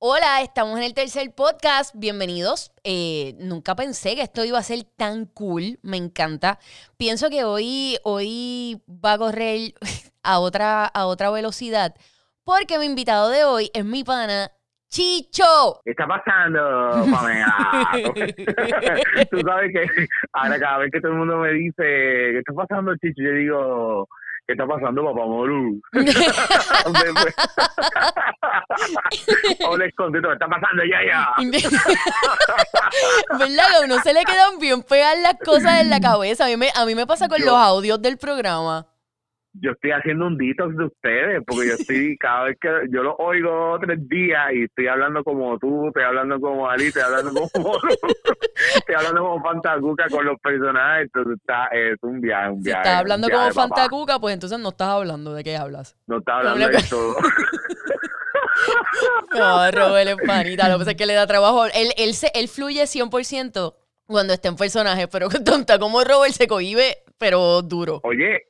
Hola, estamos en el tercer podcast. Bienvenidos. Eh, nunca pensé que esto iba a ser tan cool. Me encanta. Pienso que hoy, hoy va a correr a otra, a otra velocidad. Porque mi invitado de hoy es mi pana Chicho. ¿Qué está pasando, Pamela? Tú sabes que ahora cada vez que todo el mundo me dice, ¿qué está pasando, Chicho? Yo digo, ¿qué está pasando, papá Moru? o les contesto, ¿qué está pasando, ya, ya? ¿Verdad que a uno se le quedan bien pegar las cosas en la cabeza? A mí me, a mí me pasa con Yo- los audios del programa. Yo estoy haciendo un detox de ustedes, porque yo estoy, cada vez que yo lo oigo tres días y estoy hablando como tú, estoy hablando como Ali, estoy hablando como estoy hablando como Fantacuca con los personajes, entonces está, es un viaje, un Si viaje. estás un hablando viaje, como. Fantacuca, pues entonces no estás hablando de qué hablas. No está hablando No de todo. No, Robert es panita. Lo que pasa es que le da trabajo. Él, él, se, él fluye 100% cuando está en personaje, pero tonta, como Robert se cohibe, pero duro. Oye,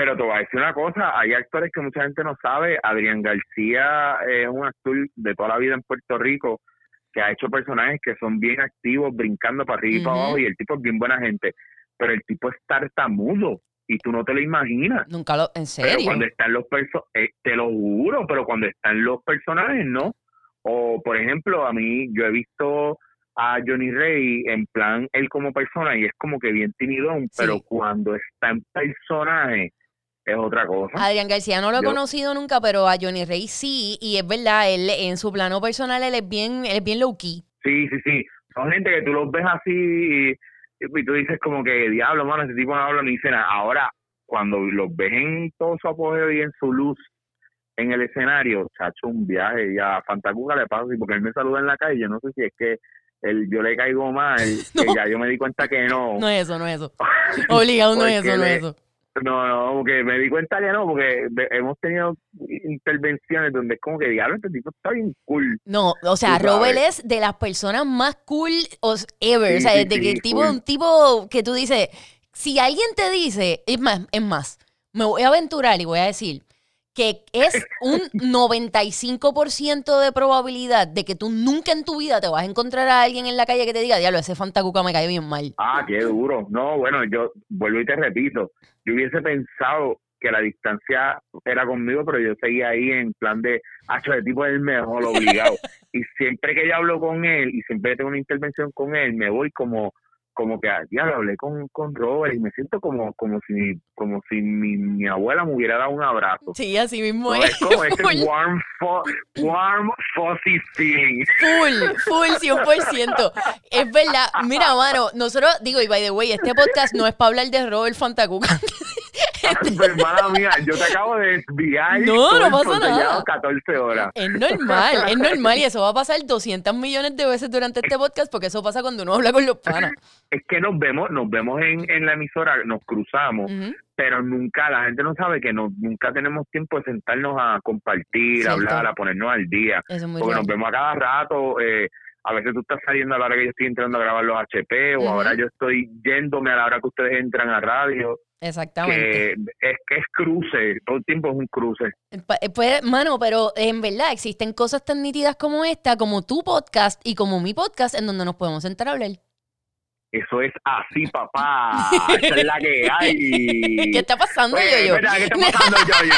pero te voy a decir una cosa, hay actores que mucha gente no sabe, Adrián García es un actor de toda la vida en Puerto Rico que ha hecho personajes que son bien activos, brincando para arriba y para abajo, y el tipo es bien buena gente, pero el tipo es tartamudo y tú no te lo imaginas. Nunca lo. ¿En Pero serio? cuando están los personajes, te lo juro, pero cuando están los personajes, ¿no? O, por ejemplo, a mí, yo he visto a Johnny Rey en plan, él como persona, y es como que bien timidón, Sí. pero cuando está en personaje, es otra cosa. Adrián García no lo he Yo- conocido nunca, pero a Johnny Rey sí. Y es verdad, él en su plano personal él es bien, él es bien low key. Sí, sí, sí. Son gente que tú los ves así y, y tú dices como que, diablo, mano, ese tipo no habla ni dice nada. Ahora, cuando los ves en todo su apogeo y en su luz en el escenario, chacho, un viaje. Y a Fantacuca le pasa así, porque él me saluda en la calle. Yo no sé si es que él, yo le caigo mal, No. que ya yo me di cuenta que no. No es eso, no es eso. Obligado, no es eso, no es eso. No, no, porque me di cuenta que no, porque hemos tenido intervenciones donde es como que, diablo, este tipo está bien cool. No, o sea. Robert es de las personas más cool ever. Sí, o sea, sí, de que sí, el tipo, un tipo que tú dices, si alguien te dice, es más, es más, me voy a aventurar y voy a decir que es un 95% de probabilidad de que tú nunca en tu vida te vas a encontrar a alguien en la calle que te diga, diablo, ese fantacuca me cae bien mal. Ah, qué duro. No, bueno, yo vuelvo y te repito, yo hubiese pensado que la distancia era conmigo, pero yo seguía ahí en plan de, hacho, de tipo es el mejor, obligado. y siempre que yo hablo con él y siempre que tengo una intervención con él, me voy como como que ya lo hablé con, con Robert y me siento como como si como si mi, mi abuela me hubiera dado un abrazo. Sí, así mismo No, es. como ese warm, warm, fuzzy feeling. Full, full, 100%. Es verdad. Mira, mano, nosotros, digo, y by the way, este podcast no es para hablar de Robert Fantacuca. Hermana mía, yo te acabo de desviar. No, no pasa nada. 14 horas. Es normal, es normal y eso va a pasar 200 millones de veces durante este podcast porque eso pasa cuando uno habla con los panas. Es que nos vemos, nos vemos en, en la emisora, nos cruzamos, pero nunca, la gente no sabe que no, nunca tenemos tiempo de sentarnos a compartir, a hablar, a ponernos al día. Eso es muy Porque real. nos vemos a cada rato. Eh, a veces tú estás saliendo a la hora que yo estoy entrando a grabar los HP, o ahora yo estoy yéndome a la hora que ustedes entran a radio. Exactamente. Que es que es cruce, todo el tiempo es un cruce. Eh, Pues, mano, pero en verdad existen cosas tan nítidas como esta, como tu podcast y como mi podcast, en donde nos podemos sentar a hablar. Eso es así, papá. Esa es la que hay. ¿Qué está pasando, Oye, yo espera, ¿qué está pasando, yo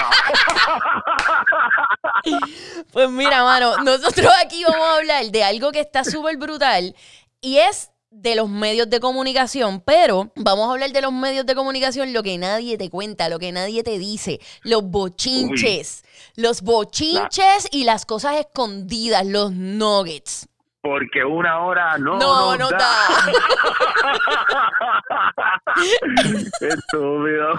Pues mira, mano, nosotros aquí vamos a hablar de algo que está súper brutal y es de los medios de comunicación, pero vamos a hablar de los medios de comunicación, lo que nadie te cuenta, lo que nadie te dice, los bochinches, los bochinches y las cosas escondidas, los nuggets. Porque una hora no. No, no da. da. Estúpido.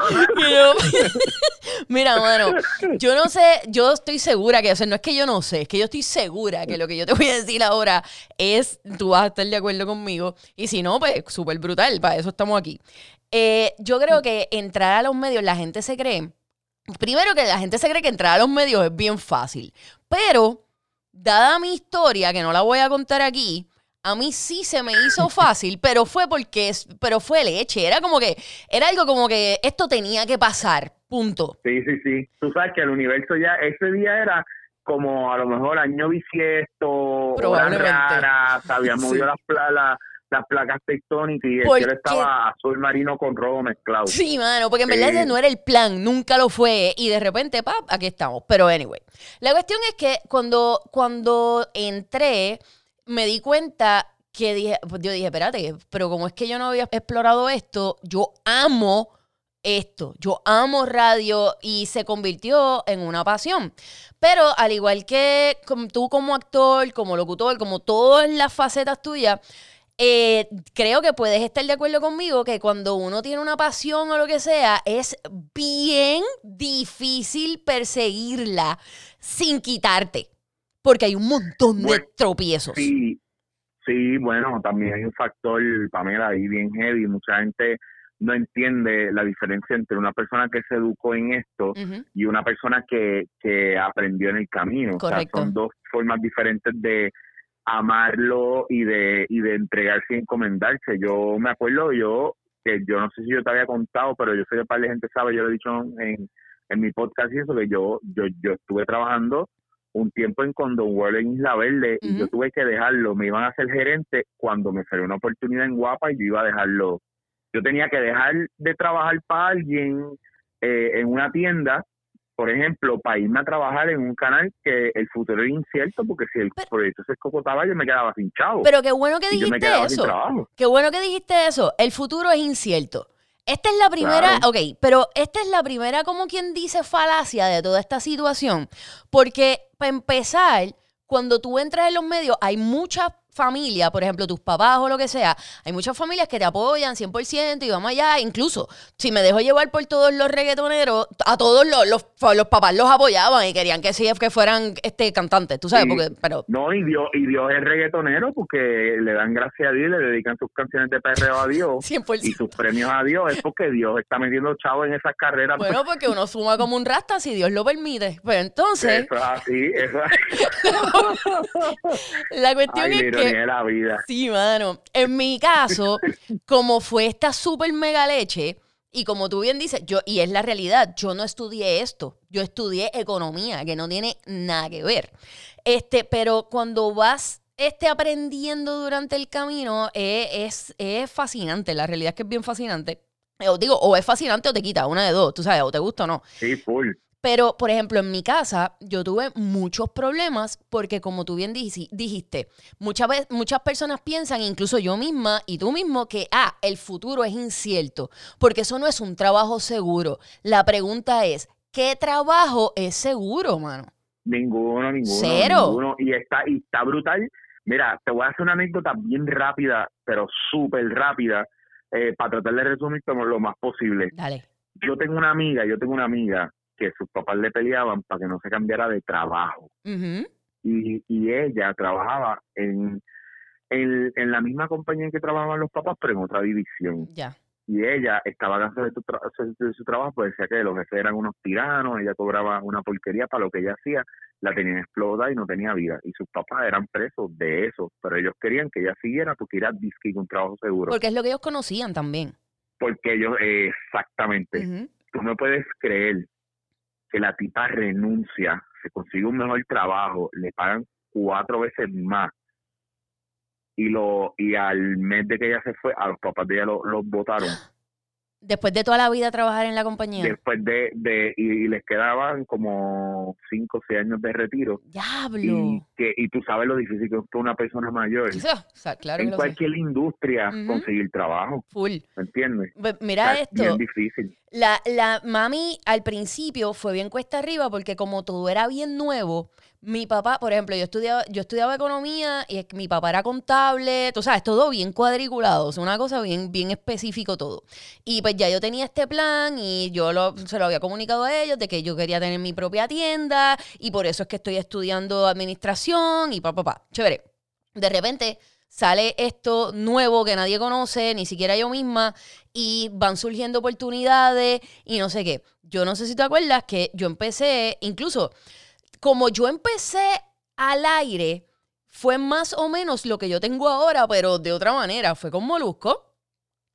Mira, mano, yo no sé, yo estoy segura que, o sea, no es que yo no sé, es que yo estoy segura que lo que yo te voy a decir ahora es, tú vas a estar de acuerdo conmigo, y si no, pues súper brutal, para eso estamos aquí. Eh, yo creo que entrar a los medios, la gente se cree, primero que la gente se cree que entrar a los medios es bien fácil, pero dada mi historia, que no la voy a contar aquí, a mí sí se me hizo fácil, pero fue porque, es- pero fue leche, era como que, era algo como que esto tenía que pasar, punto. Sí, sí, sí. Tú sabes que el universo ya, ese día era como a lo mejor año bisiesto, Probablemente. raras, había Sí. movido las, la- las placas tectónicas y el ¿Por cielo qué? estaba azul marino con rojo mezclado. Sí, mano, porque en verdad Sí. ese no era el plan, nunca lo fue. Y de repente, pap, aquí estamos. Pero anyway, la cuestión es que cuando, cuando entré, me di cuenta que dije, pues yo dije, espérate, pero como es que yo no había explorado esto, yo amo esto, yo amo radio y se convirtió en una pasión. Pero al igual que tú como actor, como locutor, como todas las facetas tuyas, eh, creo que puedes estar de acuerdo conmigo que cuando uno tiene una pasión o lo que sea, es bien difícil perseguirla sin quitarte. Porque hay un montón de Bueno, tropiezos. Sí, sí, bueno, también hay un factor, Pamela, ahí bien heavy. Mucha gente no entiende la diferencia entre una persona que se educó en esto y una persona que, que aprendió en el camino. Correcto. O sea, son dos formas diferentes de amarlo y de, y de entregarse y encomendarse. Yo me acuerdo, yo, que yo no sé si yo te había contado, pero yo sé que un par de gente sabe, yo lo he dicho en, en mi podcast y eso, que yo, yo, yo estuve trabajando un tiempo en Condom World en Isla Verde y yo tuve que dejarlo, me iban a hacer gerente cuando me salió una oportunidad en Guapa y yo iba a dejarlo. Yo tenía que dejar de trabajar para alguien eh, en una tienda, por ejemplo, para irme a trabajar en un canal que el futuro era incierto, porque si el Pero- proyecto se escocotaba yo me quedaba sin chavo. Pero qué bueno que y yo me dijiste eso. Qué bueno que dijiste eso. El futuro es incierto. Esta es la primera, Claro. ok, pero esta es la primera, como quien dice, falacia de toda esta situación. Porque, para empezar, cuando tú entras en los medios, hay muchas familias, por ejemplo, tus papás o lo que sea, hay muchas familias que te apoyan 100% y vamos allá. Incluso, si me dejo llevar por todos los reggaetoneros, a todos los, los, los papás los apoyaban y querían que sí, que fueran este, cantantes, tú sabes, Sí. porque, pero No, y Dios, y Dios es reggaetonero porque le dan gracias a Dios y le dedican sus canciones de perreo a Dios 100%. y sus premios a Dios. Es porque Dios está metiendo chavo en esas carreras. Bueno, porque uno suma como un rasta si Dios lo permite. Pues entonces, Eso es así, eso es la cuestión Ay, es que. De la vida. Sí, mano. En mi caso, como fue esta super mega leche, y como tú bien dices, yo, y es la realidad, yo no estudié esto. Yo estudié economía, que no tiene nada que ver. Este, pero cuando vas este, aprendiendo durante el camino, eh, es, es fascinante. La realidad es que es bien fascinante. Os digo, o es fascinante o te quita, una de dos, tú sabes, o te gusta o no. Sí, full. Pero, por ejemplo, en mi casa yo tuve muchos problemas porque, como tú bien dij- dijiste, muchas, veces, muchas personas piensan, incluso yo misma y tú mismo, que, ah, el futuro es incierto, porque eso no es un trabajo seguro. La pregunta es, ¿qué trabajo es seguro, mano? Ninguno, ninguno. Cero. ninguno. Y está, y está brutal. Mira, te voy a hacer una anécdota bien rápida, pero súper rápida, eh, para tratar de resumir lo más posible. Dale. Yo tengo una amiga, yo tengo una amiga que sus papás le peleaban para que no se cambiara de trabajo. Y, y ella trabajaba en, en, en la misma compañía en que trabajaban los papás, pero en otra división. Ya. y ella estaba cansada de, de su trabajo, pues decía que los jefes eran unos tiranos, ella cobraba una porquería para lo que ella hacía, la tenían explotada y no tenía vida. Y sus papás eran presos de eso, pero ellos querían que ella siguiera porque era disque con un trabajo seguro. Porque es lo que ellos conocían también. Porque ellos, eh, exactamente, Ujú. tú no puedes creer que la tipa renuncia, se consigue un mejor trabajo, le pagan cuatro veces más y lo y al mes de que ella se fue, a los papás de ella lo- los votaron. Después de toda la vida trabajar en la compañía. después de, de y, y les quedaban como cinco o seis años de retiro Diablo. y que y tú sabes lo difícil que es para una persona mayor O sea, claro en sé. cualquier industria conseguir trabajo Full. ¿me entiendes? Pues O Mira sea, esto. bien difícil La, la mami al principio fue bien cuesta arriba porque como todo era bien nuevo, mi papá, por ejemplo, yo estudiaba, yo estudiaba economía y mi papá era contable, tú sabes, todo bien cuadriculado, es una cosa bien, bien específico todo. Y pues ya yo tenía este plan y yo se lo había comunicado a ellos de que yo quería tener mi propia tienda y por eso es que estoy estudiando administración y pa, pa, pa. Chévere. De repente sale esto nuevo que nadie conoce, ni siquiera yo misma, y van surgiendo oportunidades y no sé qué. Yo no sé si te acuerdas que yo empecé, incluso como yo empecé al aire, fue más o menos lo que yo tengo ahora, pero de otra manera. Fue con Molusco.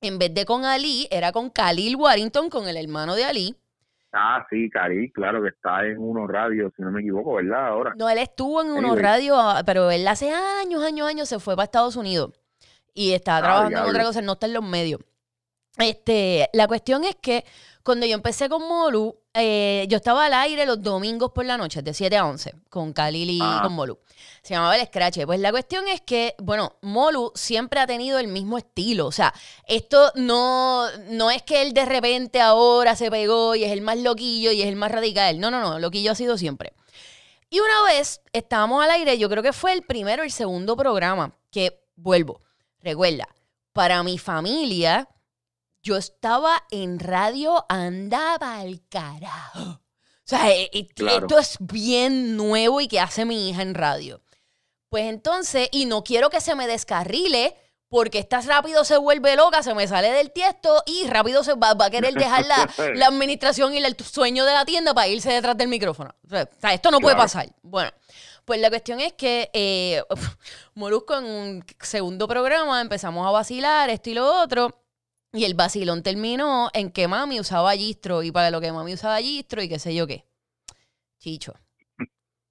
En vez de con Ali, era con Khalil Warrington, con el hermano de Ali. Ah, sí, Cari, claro que está en Uno Radio, si no me equivoco, ¿verdad? Ahora. No, él estuvo en Uno Anyway. Radio, ah, pero él hace años, años, años se fue para Estados Unidos y estaba Ah, trabajando en otra cosa, no está en los medios. Este, la cuestión es que cuando yo empecé con Molu, eh, yo estaba al aire los domingos por la noche, de 7 a 11, con Khalil y Ah. con Molu. Se llamaba El Scratch. Pues la cuestión es que, bueno, Molu siempre ha tenido el mismo estilo. O sea, esto no, no es que él de repente ahora se pegó y es el más loquillo y es el más radical. No, no, no, loquillo ha sido siempre. Y una vez estábamos al aire, yo creo que fue el primero o el segundo programa, que vuelvo, recuerda, para mi familia, yo estaba en radio, andaba al carajo. O sea, eh, Claro. esto es bien nuevo y que hace mi hija en radio. Pues entonces, y no quiero que se me descarrile, porque esta rápido se vuelve loca, se me sale del tiesto y rápido se va, va a querer dejar la, la administración y el sueño de la tienda para irse detrás del micrófono. O sea, esto no puede pasar. Bueno, pues la cuestión es que eh, Molusco en un segundo programa empezamos a vacilar esto y lo otro. Y el vacilón terminó en que mami usaba gistro y para lo que mami usaba gistro y qué sé yo qué. Chicho.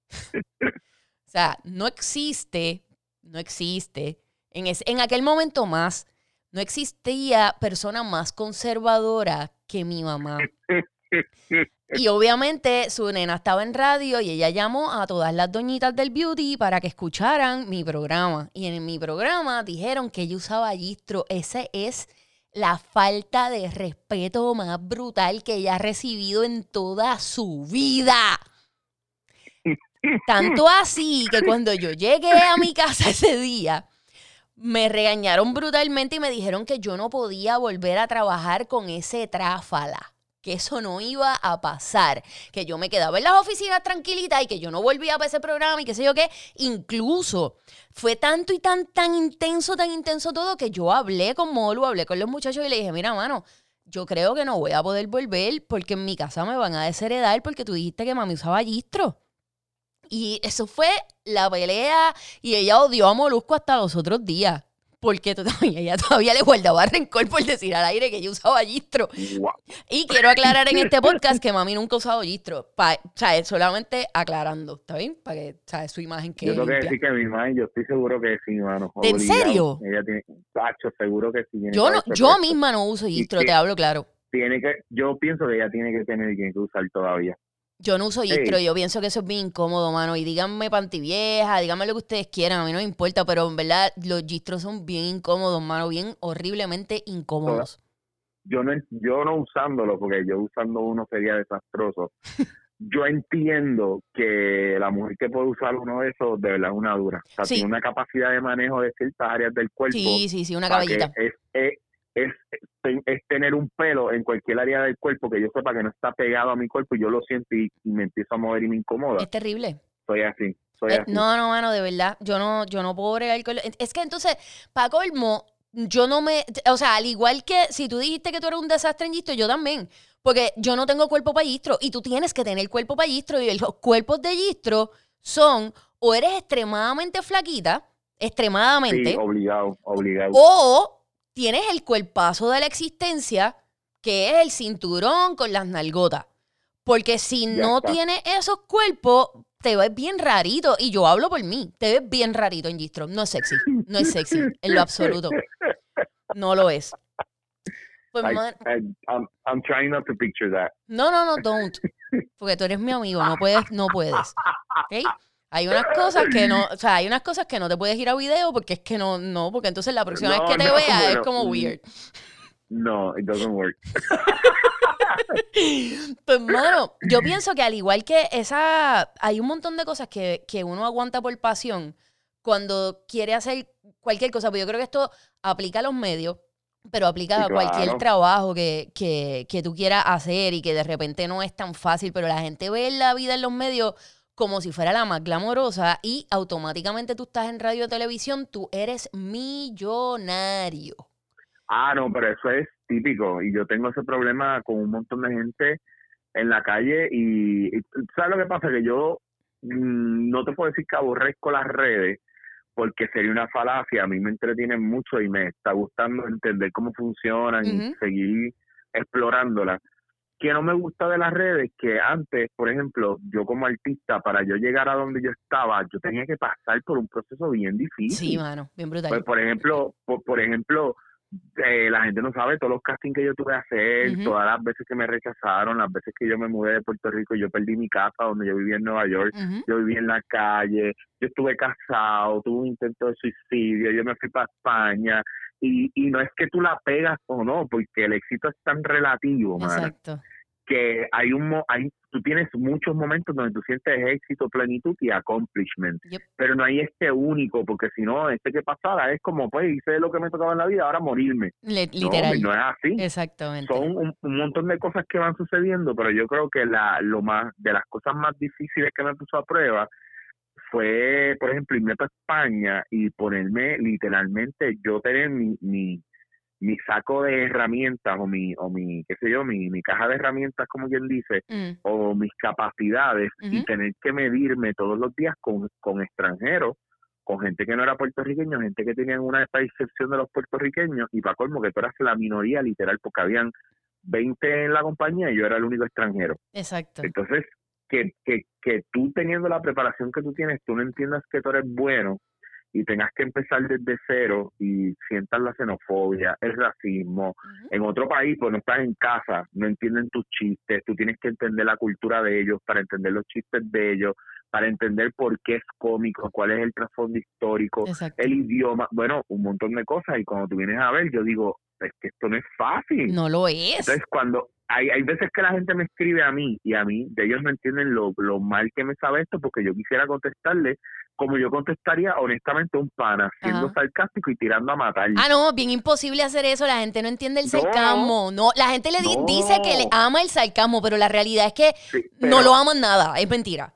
o sea, no existe, no existe, en, ese- en aquel momento más, no existía persona más conservadora que mi mamá. Y obviamente su nena estaba en radio y ella llamó a todas las doñitas del beauty para que escucharan mi programa. Y en mi programa dijeron que ella usaba gistro. Esa es la falta de respeto más brutal que ella ha recibido en toda su vida. Tanto así que cuando yo llegué a mi casa ese día, me regañaron brutalmente y me dijeron que yo no podía volver a trabajar con ese tráfala. Que eso no iba a pasar. Que yo me quedaba en las oficinas tranquilita y que yo no volvía para ese programa y qué sé yo qué. Incluso fue tanto y tan, tan intenso, tan intenso todo que yo hablé con Molu, hablé con los muchachos y le dije, mira, mano, yo creo que no voy a poder volver porque en mi casa me van a desheredar porque tú dijiste que mami usaba gistro. Y eso fue la pelea y ella odió a Molusco hasta los otros días. Porque todavía, ella todavía le guardaba rencor por decir al aire que ella usaba gistro. Y quiero aclarar en este podcast que mami nunca ha usado gistro. Pa, o sea, solamente aclarando, ¿está bien? Para que, ¿sabes? Su imagen que Yo tengo que decir que mi madre, yo estoy seguro que sí, mano. ¿En obligado. serio? Ella tiene, Tacho, seguro que sí. Yo, no, yo misma no uso gistro, te hablo claro. Tiene que, yo pienso que ella tiene que tener que usar todavía. Yo no uso gistro, yo pienso que eso es bien incómodo, mano. Y díganme panty vieja, díganme lo que ustedes quieran, a mí no me importa, pero en verdad los gistros son bien incómodos, mano, bien horriblemente incómodos. Yo no, yo no usándolo, porque yo usando uno sería desastroso. Yo entiendo que la mujer que puede usar uno de esos, de verdad es una dura. O sea, Sí. tiene una capacidad de manejo de ciertas áreas del cuerpo. Sí, sí, sí, una caballita. Es, es, es, es- tener un pelo en cualquier área del cuerpo que yo sepa que no está pegado a mi cuerpo y yo lo siento y, y me empiezo a mover y me incomoda. Es terrible. Soy así, soy Eh, así. no, no, mano, de verdad. Yo no, yo no puedo bregar con Es que entonces, para colmo, yo no me. O sea, al igual que si tú dijiste que tú eres un desastre en gistro, yo también. Porque yo no tengo cuerpo para gistro. Y tú tienes que tener cuerpo para gistro. Y los cuerpos de gistro son o eres extremadamente flaquita, extremadamente, Sí, obligado, obligado. o tienes el cuerpazo de la existencia, que es el cinturón con las nalgotas. Porque si Ya no está. tienes esos cuerpos, te ves bien rarito. Y yo hablo por mí. Te ves bien rarito en Gistro. No es sexy. No es sexy. En lo absoluto. No lo es. Pues, I- man- I- I'm, I'm trying not to picture that. no, no, no, don't. Porque tú eres mi amigo. No puedes, no puedes. ¿Ok? Hay unas cosas que no, o sea, hay unas cosas que no te puedes ir a video porque es que no, no, porque entonces la próxima No, vez que te no, vea es como mm. weird. No, it doesn't work. Pues, mano, yo pienso que al igual que esa, hay un montón de cosas que, que uno aguanta por pasión cuando quiere hacer cualquier cosa. Pero yo creo que esto aplica a los medios, pero aplica Sí, a cualquier claro. trabajo que, que, que tú quieras hacer y que de repente no es tan fácil, pero la gente ve la vida en los medios como si fuera la más glamorosa y automáticamente tú estás en radio o televisión, tú eres millonario. Ah, no, pero eso es típico y yo tengo ese problema con un montón de gente en la calle y, y ¿sabes lo que pasa? Que yo mm, no te puedo decir que aborrezco las redes porque sería una falacia, a mí me entretienen mucho y me está gustando entender cómo funcionan y seguir explorándolas. Que no me gusta de las redes que antes, por ejemplo, yo como artista, para yo llegar a donde yo estaba, yo tenía que pasar por un proceso bien difícil. Sí, mano, bien brutal. Pues, por ejemplo, por, por ejemplo, eh, la gente no sabe todos los castings que yo tuve que hacer, todas las veces que me rechazaron, las veces que yo me mudé de Puerto Rico, yo perdí mi casa donde yo vivía en Nueva York, yo viví en la calle, yo estuve casado, tuve un intento de suicidio, yo me fui para España y, y no es que tú la pegas o no, porque el éxito es tan relativo, Exacto. Que hay un mo- hay tú tienes muchos momentos donde tú sientes éxito, plenitud y accomplishment, Yep. pero no hay este único, porque si no, este que pasara es como, pues hice lo que me tocaba en la vida, ahora morirme. Le- No, no es así Exactamente. son un, un montón de cosas que van sucediendo, pero yo creo que la lo más de las cosas más difíciles que me puso a prueba fue, por ejemplo, irme para España y ponerme literalmente yo tener mi, mi mi saco de herramientas o mi o mi qué sé yo mi, mi caja de herramientas como quien dice Mm, o mis capacidades y tener que medirme todos los días con, con extranjeros con gente que no era puertorriqueño, gente que tenían una percepción de los puertorriqueños y para colmo que tú eras la minoría literal porque habían 20 en la compañía y yo era el único extranjero. Exacto. Entonces, que, que, que tú teniendo la preparación que tú tienes, tú no entiendas que tú eres bueno y tengas que empezar desde cero y sientas la xenofobia, el racismo. En otro país, pues no estás en casa, no entienden tus chistes, tú tienes que entender la cultura de ellos para entender los chistes de ellos, para entender por qué es cómico, cuál es el trasfondo histórico, Exacto. el idioma, bueno, un montón de cosas. Y cuando tú vienes a ver, yo digo, es que esto no es fácil. No lo es. Entonces, cuando hay, hay veces que la gente me escribe a mí y a mí, de ellos no entienden lo, lo mal que me sabe esto, porque yo quisiera contestarle como yo contestaría honestamente un pana, siendo Ajá. sarcástico y tirando a matar. Ah, no, bien imposible hacer eso. La gente no entiende el sarcasmo. No, la gente le di- No. dice que le ama el sarcasmo, pero la realidad es que Sí, no lo aman nada. Es mentira.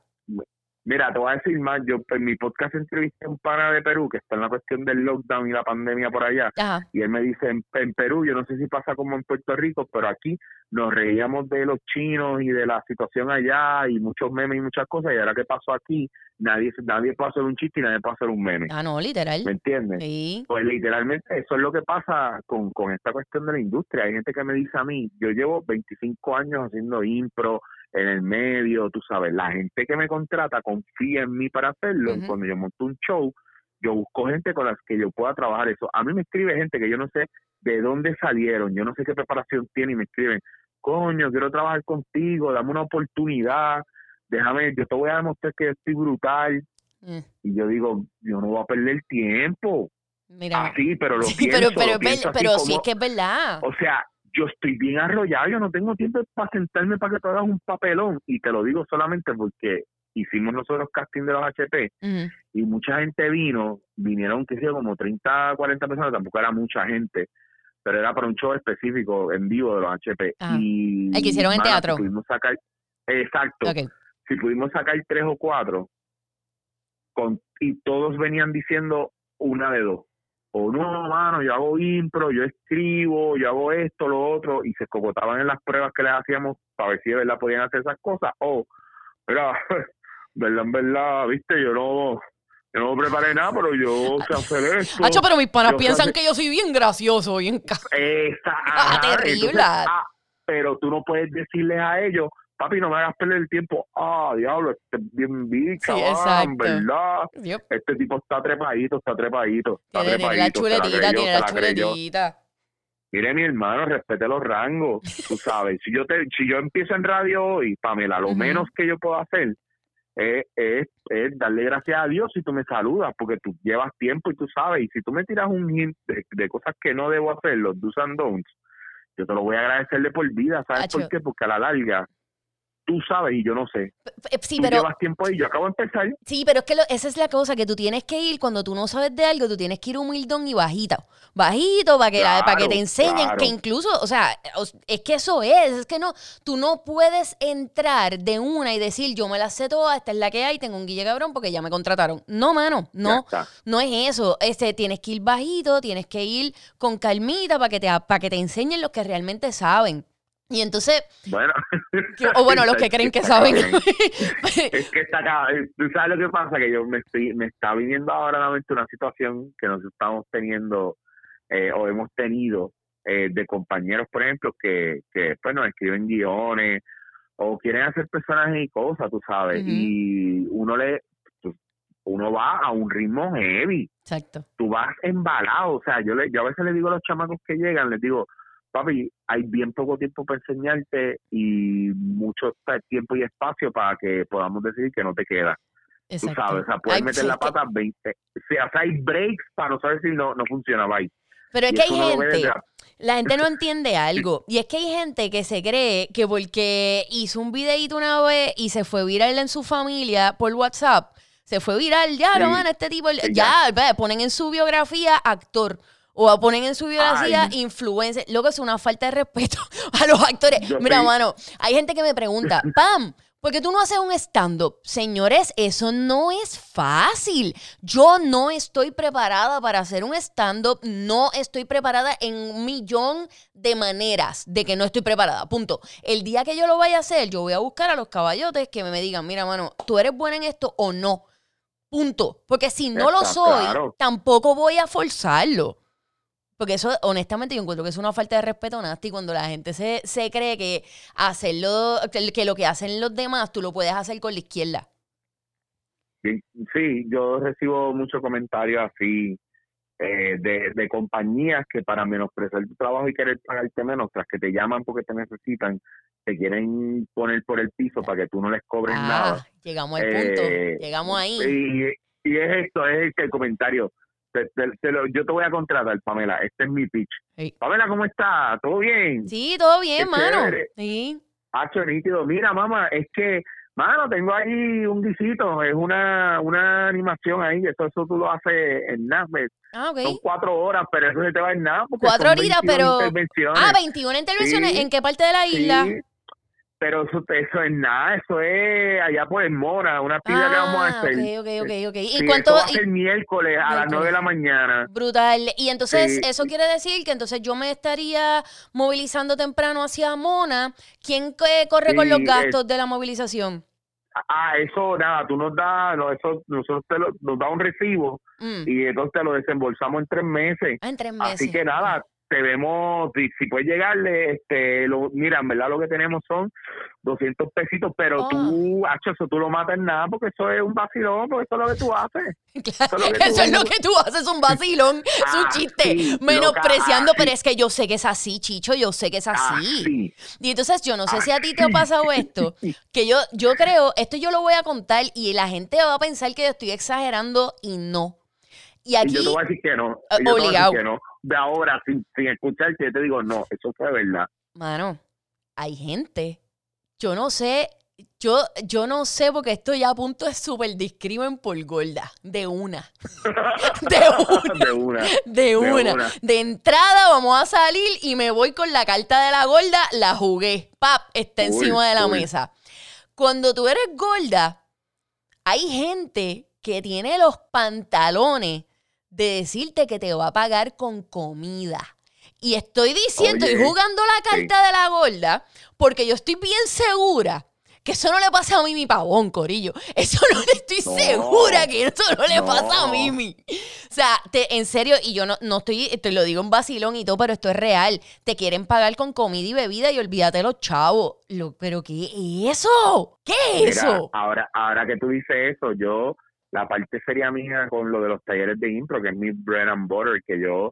Mira, te voy a decir más, yo en mi podcast entrevisté a un pana de Perú que está en la cuestión del lockdown y la pandemia por allá, Ajá. y él me dice, en, en Perú, yo no sé si pasa como en Puerto Rico, pero aquí nos reíamos de los chinos y de la situación allá y muchos memes y muchas cosas, y ahora que pasó aquí, nadie nadie puede hacer un chiste y nadie puede hacer un meme, Ah, no, literal. ¿me entiendes? Sí. Pues literalmente eso es lo que pasa con, con esta cuestión de la industria. Hay gente que me dice a mí, yo llevo 25 años haciendo impro en el medio, tú sabes, la gente que me contrata confía en mí para hacerlo. Ujú. Cuando yo monto un show, yo busco gente con las que yo pueda trabajar eso. A mí me escribe gente que yo no sé de dónde salieron, yo no sé qué preparación tienen y me escriben, coño, quiero trabajar contigo, dame una oportunidad, déjame, yo te voy a demostrar que yo estoy brutal. Mm, Y yo digo, yo no voy a perder tiempo. Mira. Así, pero lo Sí, pienso, pero, lo pero, es pienso así pero sí es que es verdad. O sea, yo estoy bien arrollado, yo no tengo tiempo para sentarme para que tú hagas un papelón. Y te lo digo solamente porque hicimos nosotros casting de los HP y mucha gente vino, vinieron, que sé como 30, 40 personas, tampoco era mucha gente, pero era para un show específico en vivo de los HP. Ajá. Y, El que hicieron en mano, si teatro. pudimos sacar, exacto, si pudimos sacar tres o cuatro, con, y todos venían diciendo una de dos. O no, mano, yo hago impro, yo escribo, yo hago esto, lo otro, y se cocotaban en las pruebas que les hacíamos para ver si de verdad podían hacer esas cosas. O, mira, verdad, en verdad, viste, yo no, yo no preparé nada, pero yo sé hacer esto. Hacho, pero mis panas piensan que yo soy bien gracioso, bien Esa, Ah, terrible. ah, pero tú no puedes decirles a ellos, papi, no me hagas perder el tiempo. Ah, diablo, este es bien bicha, Sí, en verdad. Yep. Este tipo está trepadito, está trepadito, está Tiene, trepadito. la chuletita, tiene la chuletita. Mire, mi hermano, respete los rangos, tú sabes. Si yo te, si yo empiezo en radio hoy, Pamela, lo Ujú. menos que yo puedo hacer es, es, es darle gracias a Dios si tú me saludas, porque tú llevas tiempo y tú sabes. Y si tú me tiras un hint de, de cosas que no debo hacer, los do's and don'ts, yo te lo voy a agradecer de por vida. ¿Sabes por qué? Porque a la larga, tú sabes y yo no sé. F- Sí, tú pero llevas tiempo ahí, yo acabo de empezar. Sí, pero es que lo- esa es la cosa, que tú tienes que ir, cuando tú no sabes de algo, tú tienes que ir humildón y bajito. Bajito para que, la- para que te enseñen, claro. que incluso, o sea, es que eso es, es que no, tú no puedes entrar de una y decir, yo me la sé toda, esta es la que hay, tengo un guille cabrón porque ya me contrataron. No, mano, no, no es eso. Este, tienes que ir bajito, tienes que ir con calmita para que te, para que te enseñen los que realmente saben. Y entonces, Bueno. que- o bueno, los que creen que saben. es que está acá, eh, tú sabes lo que pasa, que yo me estoy, me está viniendo ahora a la mente una situación que nos estamos teniendo eh, o hemos tenido eh, de compañeros, por ejemplo, que, que pues nos escriben guiones o quieren hacer personajes y cosas, tú sabes, Ujú. y uno le uno va a un ritmo heavy, Exacto. tú vas embalado, o sea, yo le, yo a veces le digo a los chamacos que llegan, les digo, papi, hay bien poco tiempo para enseñarte y mucho tiempo y espacio para que podamos decidir que no te queda. Tú Exacto. sabes, o sea, puedes meter la pata 20. O sea, hay breaks para no saber si no, no funciona, bye. Pero es Y que hay gente, la- gente no entiende algo. Y es que hay gente que se cree que porque hizo un videíto una vez y se fue viral en su familia por WhatsApp, se fue viral, ya Sí. van, este tipo, ya, ve, ponen en su biografía actor. O ponen en su biografía influencer. Lo que es una falta de respeto a los actores. Yo Mira, soy- mano, hay gente que me pregunta, Pam, ¿por qué tú no haces un stand-up? Señores, eso no es fácil. Yo no estoy preparada para hacer un stand-up. No estoy preparada en un millón de maneras de que no estoy preparada. Punto. El día que yo lo vaya a hacer, yo voy a buscar a los caballotes que me digan, mira, mano, ¿tú eres buena en esto o no? Punto. Porque si no lo soy, claro. tampoco voy a forzarlo. Porque eso, honestamente, yo encuentro que es una falta de respeto nasty cuando la gente se, se cree que hacerlo, que lo que hacen los demás, tú lo puedes hacer con la izquierda. Sí, Sí, yo recibo muchos comentarios así eh, de, de compañías que para menospreciar tu trabajo y querer pagarte menos, tras que te llaman porque te necesitan, te quieren poner por el piso para que tú no les cobres Ah, nada. llegamos al Eh, punto. Llegamos ahí. Y, y es esto, es el, comentario. Te- te- te lo- yo te voy a contratar, Pamela. Este es mi pitch. Sí. Pamela, ¿cómo está? ¿Todo bien? Sí, todo bien, mano. chévere. Sí. Hacho nítido. Mira, mamá, es que, mano, tengo ahí un guisito. Es una, una animación ahí. Eso, eso tú lo haces en pues, Ah. Son cuatro horas, pero eso se te va en nada. Cuatro horitas, 21 pero-. Ah, 21 intervenciones. Sí. ¿En qué parte de la isla? Sí, pero eso, eso es nada. Eso es allá por el Mora, una actividad que vamos a Ah, hacer. ok, ok, ok. ¿Y Sí, cuánto? eso va a y- ser miércoles a las Miércoles. 9 de la mañana. Brutal. Y entonces, Sí. eso quiere decir que entonces yo me estaría movilizando temprano hacia Mona. ¿Quién eh, corre con los es- gastos de la movilización? Ah, eso nada, tú nos das, no, eso, nosotros te lo, nos da un recibo Mm. y entonces te lo desembolsamos en tres meses. Ah, en tres meses. Así que nada, te vemos, si, si puedes llegarle, este, lo, mira, en verdad lo que tenemos son 200 pesitos, pero Oh. tú, hacho, eso tú lo matas en nada porque eso es un vacilón, porque eso es lo que tú haces. Claro, Eso es lo que tú- es lo que tú haces, un vacilón, es un Ah, chiste, sí, menospreciando, loca, pero es que yo sé que es así, Chicho, yo sé que es así. Así. Y entonces yo no sé si a ti te ha Así. pasado esto, que yo, yo creo, esto yo lo voy a contar y la gente va a pensar que yo estoy exagerando y no. Y yo te voy a decir que no. Y yo te voy a obligado. decir que no. De ahora, sin, sin escucharte, yo te digo, no, eso fue verdad. mano, hay gente, yo no sé, yo, yo no sé porque esto ya a punto de súper discrimen por gorda, de una, de una. de una. De una. una. De entrada vamos a salir y me voy con la carta de la gorda, la jugué. Pap, está encima de la mesa. Cuando tú eres gorda, hay gente que tiene los pantalones de decirte que te va a pagar con comida. Y estoy diciendo y jugando la carta de la gorda porque yo estoy bien segura que eso no le pasa a Mimi Pavón, Corillo. Eso no le estoy No, segura que eso no le no. pasa a Mimi. O sea, te, en serio, y yo no, no estoy, te lo digo en vacilón y todo, pero esto es real. Te quieren pagar con comida y bebida y olvídate los chavos. Lo- ¿Pero qué es eso? ¿Qué es Mira, eso? ahora, ahora que tú dices eso, yo, la parte sería mía con lo de los talleres de impro, que es mi bread and butter, que yo,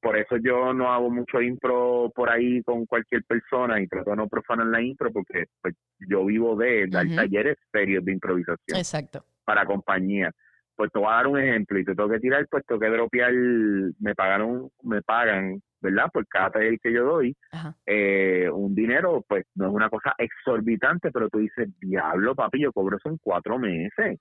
por eso yo no hago mucho impro por ahí con cualquier persona y trato de no profanar la impro porque pues, yo vivo de dar talleres serios de improvisación Exacto. para compañías. Pues te voy a dar un ejemplo y te tengo que tirar, pues tengo que dropear, me pagaron, me pagan, ¿verdad? Por cada taller que yo doy, eh, un dinero, pues no es una cosa exorbitante, pero tú dices, diablo, papi, yo cobro eso en cuatro meses.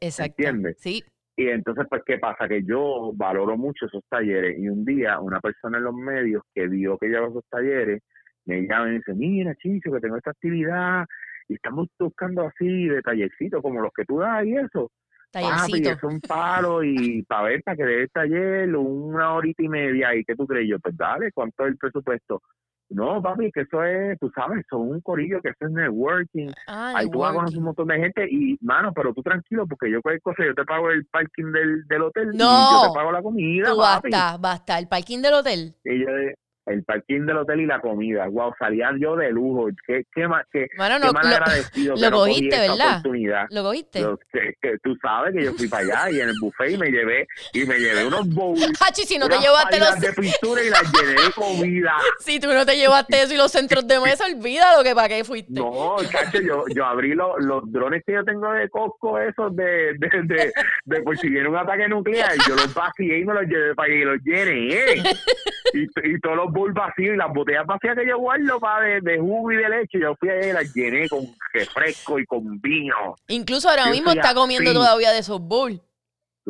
Exacto. ¿Entiendes? Sí. Y entonces, pues, ¿qué pasa? Que yo valoro mucho esos talleres y un día una persona en los medios que vio que hago esos talleres me llama y me dice, mira, Chicho, que tengo esta actividad y estamos buscando así de tallercitos como los que tú das y eso. Papi, es un palo y para ver, para que dé el taller, una horita y media. ¿Y qué tú crees? Yo, pues dale, ¿cuánto es el presupuesto? No, papi, que eso es, tú sabes, son un corillo, que eso es networking. Ah, Ahí tú vas a un networking. montón de gente y, mano, pero tú tranquilo, porque yo cualquier cosa, yo te pago el parking del, del hotel y No. yo te pago la comida, Tú papi. basta, basta. El parking del hotel. Y yo, el parking del hotel y la comida. Wow, salía yo de lujo. Qué, qué, qué, qué no, mal lo- agradecido que lo no cogí cogiste, esa ¿verdad? oportunidad. ¿Lo cogiste? Yo- que, que tú sabes que yo fui para allá y en el buffet y me llevé y me llevé unos bowls, Hachi, si no te llevaste los... de pintura y las llené de comida. Si tú no te llevaste eso y los centros de mesa, olvídalo que para qué fuiste. No, chacho, yo, yo abrí los, los drones que yo tengo de Costco, esos de, de, de, de por si viene un ataque nuclear, yo los vacié y me los llevé para allá y los llené. Y, y todos los bowls vacíos y las botellas vacías que yo guardo para de, de jugo y de leche, yo fui allá y las llené con refresco y con vino. Incluso ahora Yo mismo está comiendo todavía de esos bowls.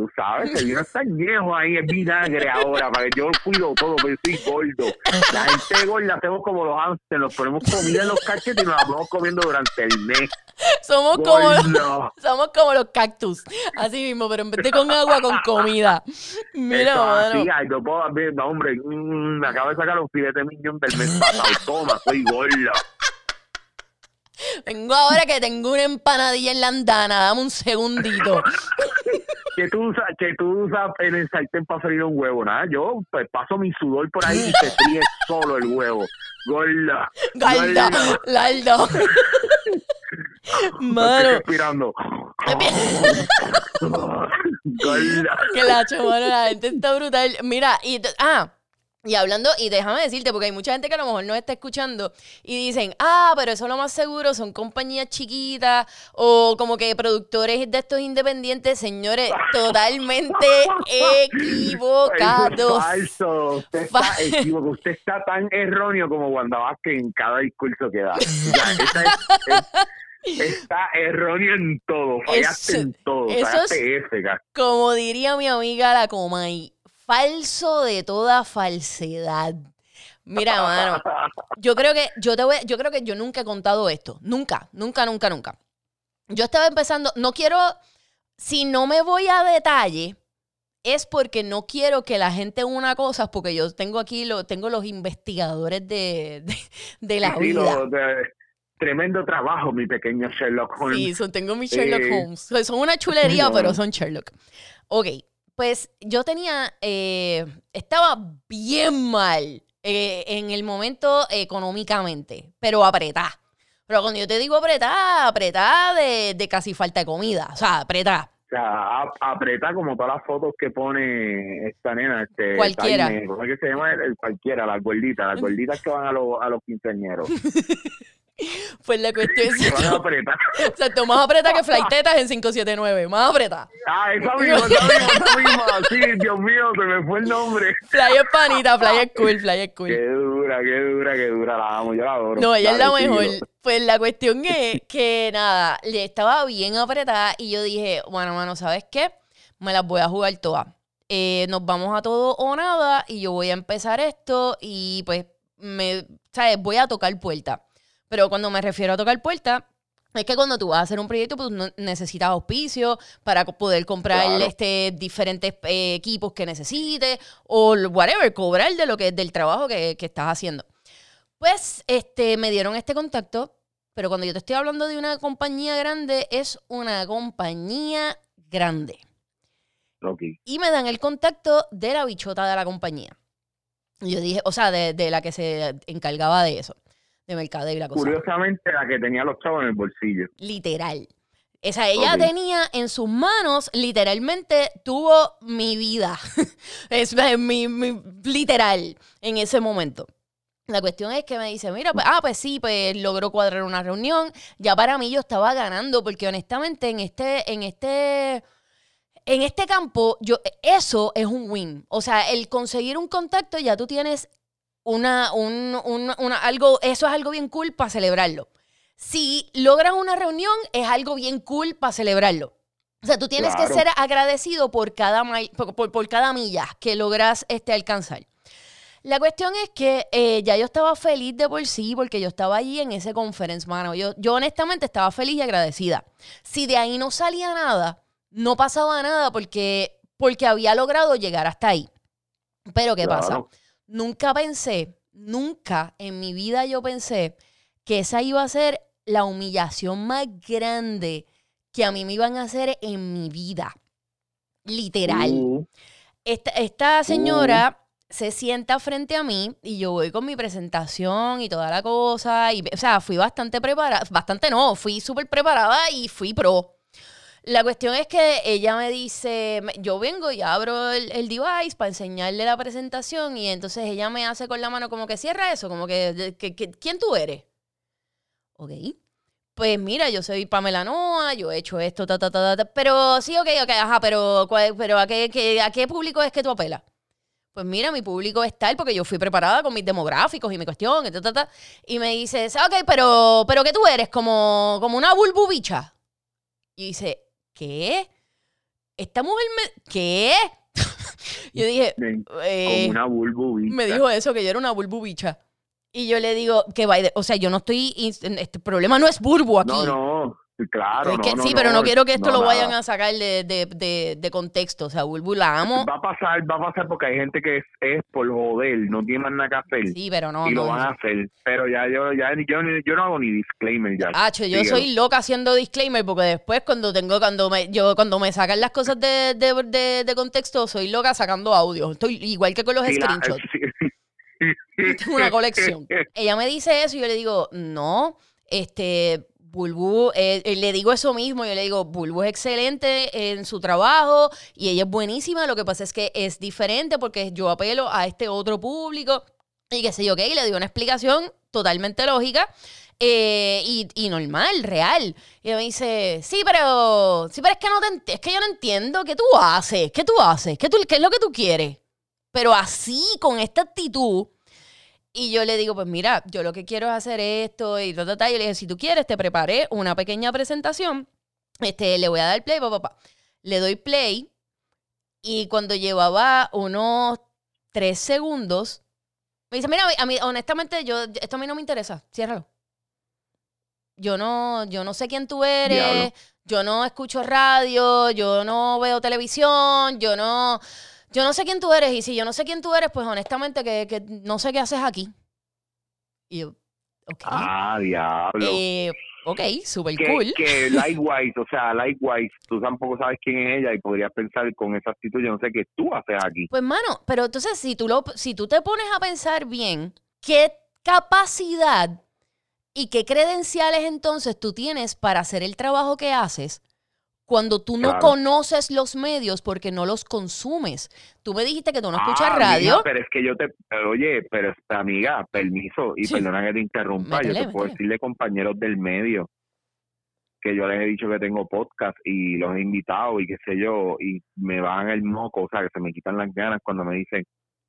Tú sabes, el vino está añejo ahí, es vinagre ahora, para que yo cuido todo, porque soy gordo. La gente gorda hacemos como los hamsters, nos ponemos comida en los cachetes y nos la vamos comiendo durante el mes. Somos como, los, somos como los cactus. Así mismo, pero en vez de con agua, con comida. Mira, Eso mano. así, ay, yo puedo no, hombre, mm, me acabo de sacar un filete miñón del mes pasado. Toma, soy gordo. Vengo ahora que tengo una empanadilla en la andana. Dame un segundito. Que tú usas, que tú usas en el sartén para freír un huevo, nada. Yo pues paso mi sudor por ahí y se fríe solo el huevo. Gorda. Galda, gorda. Estoy Mano, respirando. Gorda. que la mano, la gente está brutal. Mira, y ah, y hablando, y déjame decirte, porque hay mucha gente que a lo mejor no está escuchando y dicen, ah, pero eso lo más seguro son compañías chiquitas o como que productores de estos independientes, señores, totalmente Eso es equivocados. falso. Usted está equivocado. Usted está tan erróneo como Wanda Vázquez en cada discurso que da. O sea, esa es- es- está erróneo en todo. Fallaste Eso- en todo. eso Fallaste F, Como diría mi amiga la Comay, falso de toda falsedad. Mira, mano, yo creo que yo te voy, yo creo que yo nunca he contado esto, nunca, nunca, nunca, nunca. Yo estaba empezando, no quiero, si no me voy a detalle, es porque no quiero que la gente una cosas, porque yo tengo aquí, lo, tengo los investigadores de, de, de la Sí, vida. lo- de- tremendo trabajo, mi pequeño Sherlock Holmes. Sí, son, tengo mis Sherlock Eh, Holmes. Son- Son una chulería, no. pero son Sherlock. Ok, pues yo tenía, eh, estaba bien mal eh, en el momento económicamente, pero apretada. Pero cuando yo te digo apretada, apretada de, de casi falta de comida. O sea, apretada. O sea, ap- aprieta como todas las fotos que pone esta nena. Este, Cualquiera. Taime, ¿Cómo es que se llama? El, el cualquiera, las gorditas, las gorditas que van a, los a los quinceañeros. Pues la cuestión que es van a apretar. o sea, tú más apretada que flaitetas en 579. Más apretada. Ah, esa misma, esa misma, esa misma. Sí, Dios mío, se me fue el nombre. Fly es panita, fly es cool, fly es cool. Qué dura, qué dura, qué dura. La amo, yo la adoro. No, ella es la mejor. síguelo. Pues la cuestión es que nada, le estaba bien apretada y yo dije, bueno, mano, ¿sabes qué? Me las voy a jugar todas. Eh, nos vamos a todo o nada y yo voy a empezar esto y pues, me, ¿sabes? Voy a tocar puerta. Pero cuando me refiero a tocar puerta, es que cuando tú vas a hacer un proyecto, pues necesitas auspicio para poder comprar Claro. este, diferentes eh, equipos que necesites o whatever, cobrar de lo que del trabajo que, que estás haciendo. Pues este, me dieron este contacto, pero cuando yo te estoy hablando de una compañía grande, es una compañía grande. Ok. Y me dan el contacto de la bichota de la compañía. Yo dije, o sea, de, de la que se encargaba de eso, de mercadeo y la cosa. Curiosamente, la que tenía los chavos en el bolsillo. Literal. Esa ella tenía en sus manos, literalmente, tuvo mi vida. es mi, mi- literal en ese momento. La cuestión es que me dice, mira, pues, ah, pues sí, pues logró cuadrar una reunión. Ya para mí yo estaba ganando, porque honestamente en este, en este, en este campo, yo, eso es un win. O sea, el conseguir un contacto, ya tú tienes una, un, un- una- algo, eso es algo bien cool para celebrarlo. Si logras una reunión, es algo bien cool para celebrarlo. O sea, tú tienes que Claro. ser agradecido por cada, por, por- por cada milla que logras este, alcanzar. La cuestión es que eh, ya yo estaba feliz de por sí porque yo estaba allí en ese conference, mano. Yo, yo honestamente estaba feliz y agradecida. Si de ahí no salía nada, no pasaba nada porque, porque había logrado llegar hasta ahí. Pero ¿qué pasa? Nunca pensé, nunca en mi vida yo pensé que esa iba a ser la humillación más grande que a mí me iban a hacer en mi vida. Literal. Uh, Esta, esta señora se sienta frente a mí y yo voy con mi presentación y toda la cosa. Y, o sea, fui bastante preparada, bastante no, fui súper preparada y fui pro. La cuestión es que ella me dice, yo vengo y abro el, el device para enseñarle la presentación y entonces ella me hace con la mano como que cierra eso, como que, que- ¿quién tú eres? Ok. Pues mira, yo soy Pamela Noa, yo he hecho esto, ta, ta, ta, ta, pero sí, ok, ok, ajá, pero, ¿cuál- pero ¿a qué, qué- ¿a qué público es que tú apelas? Pues mira, mi público es tal porque yo fui preparada con mis demográficos y mi cuestión, y, ta, ta, ta, y me dices, ok, pero, pero ¿qué tú eres? Como, como una bulbubicha. Y dice, ¿qué? Esta mujer me... ¿Qué? yo dije, eh, como una bulbubita. me dijo eso, que yo era una bulbubicha. Y yo le digo, que vaya, o sea, yo no estoy, este problema no es burbu aquí. No, no, claro. Es no, que- no, sí, pero no quiero que esto lo vayan a sacar de, de, de, de contexto. O sea, Bulbu la amo. Va a pasar, va a pasar porque hay gente que es, es por joder, no tiene más nada que hacer. Sí, pero no. y lo van a hacer. Pero ya yo, ya yo, yo no hago ni disclaimer ya. Hacho, yo soy loca haciendo disclaimer porque después cuando tengo, cuando me, yo, cuando me sacan las cosas de, de, de, de contexto, soy loca sacando audio. Estoy igual que con los Sí, la- screenshots. sí. Tengo una colección. Ella me dice eso y yo le digo, no, este, Bulbu, eh, eh, le digo eso mismo, yo le digo, Bulbu es excelente en su trabajo y ella es buenísima, lo que pasa es que es diferente porque yo apelo a este otro público y qué sé yo qué, y le digo una explicación totalmente lógica. eh, y, normal, real. Y ella me dice, sí, pero, sí, pero es que no te es que yo no entiendo qué tú haces, qué tú haces, qué es lo que tú quieres. Pero así, con esta actitud, y yo le digo, pues mira, yo lo que quiero es hacer esto y ta. Y le dije, si tú quieres, te preparé una pequeña presentación. Este, le voy a dar play, papá. Le doy play. Y cuando llevaba unos tres segundos, me dice, mira, a mí, honestamente, yo, esto a mí no me interesa. Ciérralo. Yo no, yo no sé quién tú eres. Diablo. Yo no escucho radio. Yo no veo televisión. Yo no yo no sé quién tú eres y si yo no sé quién tú eres, pues honestamente que, que no sé qué haces aquí. Y yo, ok. Ah, diablo. Eh, ok, super que, cool. que likewise, o sea, likewise, tú tampoco sabes quién es ella y podrías pensar con esa actitud, yo no sé qué tú haces aquí. Pues mano, pero entonces si tú, lo, si tú te pones a pensar bien, ¿qué capacidad y qué credenciales entonces tú tienes para hacer el trabajo que haces cuando tú no Claro. conoces los medios porque no los consumes? Tú me dijiste que tú no escuchas Ah, radio. mija, pero es que yo te, oye, pero amiga, permiso, y Sí. perdona que te interrumpa, yo te puedo métele. decirle compañeros del medio que yo les he dicho que tengo podcast y los he invitado y qué sé yo, y me van el moco, o sea, que se me quitan las ganas cuando me dicen,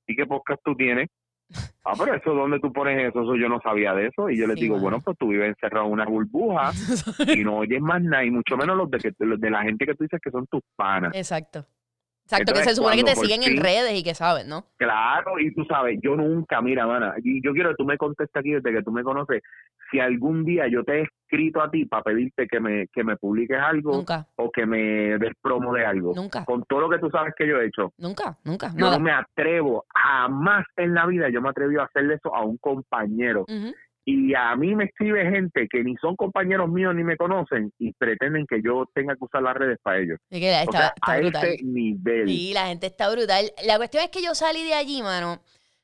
¿y qué podcast tú tienes? Ah, pero eso, ¿dónde tú pones eso? Eso yo no sabía de eso. Y yo les Sí, digo, bueno, pues tú vives encerrado en una burbuja y no oyes más nada, y mucho menos los de, que, los de la gente que tú dices que son tus panas. Exacto. Exacto, Entonces, que se supone que te siguen en redes y que saben, ¿no? Claro, y tú sabes, yo nunca, mira, mana, y yo quiero que tú me contestes aquí desde que tú me conoces, si algún día yo te he escrito a ti para pedirte que me, que me publiques algo Nunca, o que me des promo de algo, nunca, con todo lo que tú sabes que yo he hecho, nunca, nunca. yo Nada. no me atrevo, jamás en la vida yo me atreví a hacerle eso a un compañero. Ujú. Y a mí me escribe gente que ni son compañeros míos ni me conocen y pretenden que yo tenga que usar las redes para ellos. Es que está, o sea, está a brutal. nivel. Sí, la gente está brutal. La cuestión es que yo salí de allí, mano,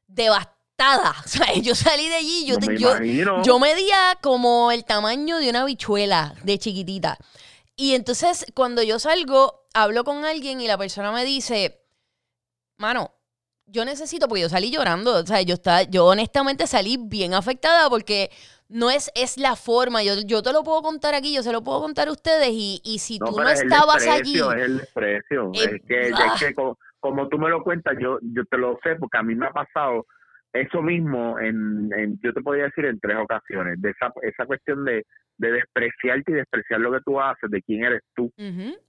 devastada. O sea, yo salí de allí, yo, no te- me yo, yo medía como el tamaño de una bichuela de chiquitita. Y entonces, cuando yo salgo, hablo con alguien y la persona me dice, mano, yo necesito, porque yo salí llorando, o sea, yo, estaba, yo honestamente salí bien afectada porque no es, es la forma, yo, yo te lo puedo contar aquí, yo se lo puedo contar a ustedes y, y si tú no es el estabas allí, Es el desprecio. Eh, es que, ah. es que como, como tú me lo cuentas, yo, yo te lo sé porque a mí me ha pasado eso mismo, en, en yo te podría decir en tres ocasiones, de esa, esa cuestión de, de despreciarte y despreciar lo que tú haces, de quién eres tú.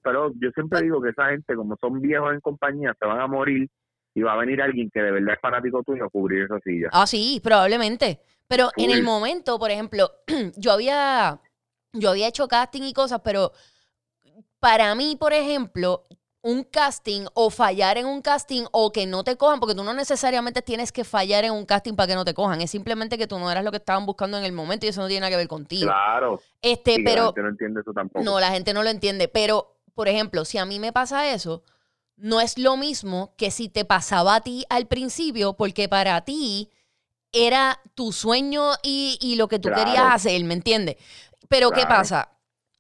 Pero yo siempre digo que esa gente, como son viejos en compañía, se van a morir y va a venir alguien que de verdad es fanático tuyo a cubrir esa silla. Ah, sí, probablemente. Pero en el momento, por ejemplo, yo había, yo había hecho casting y cosas, pero para mí, por ejemplo, un casting o fallar en un casting o que no te cojan, porque tú no necesariamente tienes que fallar en un casting para que no te cojan, es simplemente que tú no eras lo que estaban buscando en el momento y eso no tiene nada que ver contigo. Claro, Este, que la pero gente no entiende eso tampoco. no, la gente no lo entiende. Pero, por ejemplo, si a mí me pasa eso, no es lo mismo que si te pasaba a ti al principio, porque para ti era tu sueño y, lo que tú querías hacer, ¿me entiendes? Pero ¿qué pasa?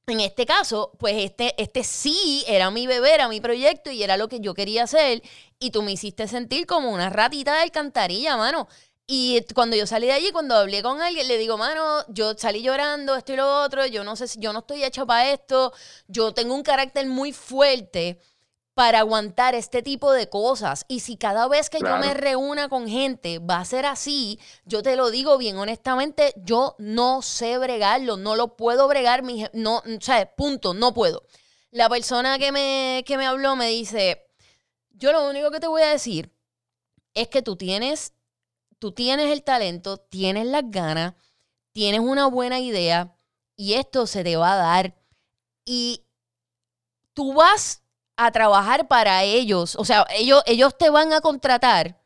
En este caso, pues este, este sí era mi bebé, era mi proyecto y era lo que yo quería hacer. Y tú me hiciste sentir como una ratita de alcantarilla, mano. Y cuando yo salí de allí, cuando hablé con alguien, le digo, mano, yo salí llorando, esto y lo otro, yo no sé si yo no estoy hecho para esto, yo tengo un carácter muy fuerte para aguantar este tipo de cosas. Y si cada vez que yo me reúna con gente va a ser así, yo te lo digo bien honestamente, yo no sé bregarlo, no lo puedo bregar, mi, no, o sea, punto, no puedo. La persona que me, que me habló me dice, yo lo único que te voy a decir es que tú tienes, tú tienes el talento, tienes las ganas, tienes una buena idea y esto se te va a dar. Y tú vas a trabajar para ellos. O sea, ellos, ellos te van a contratar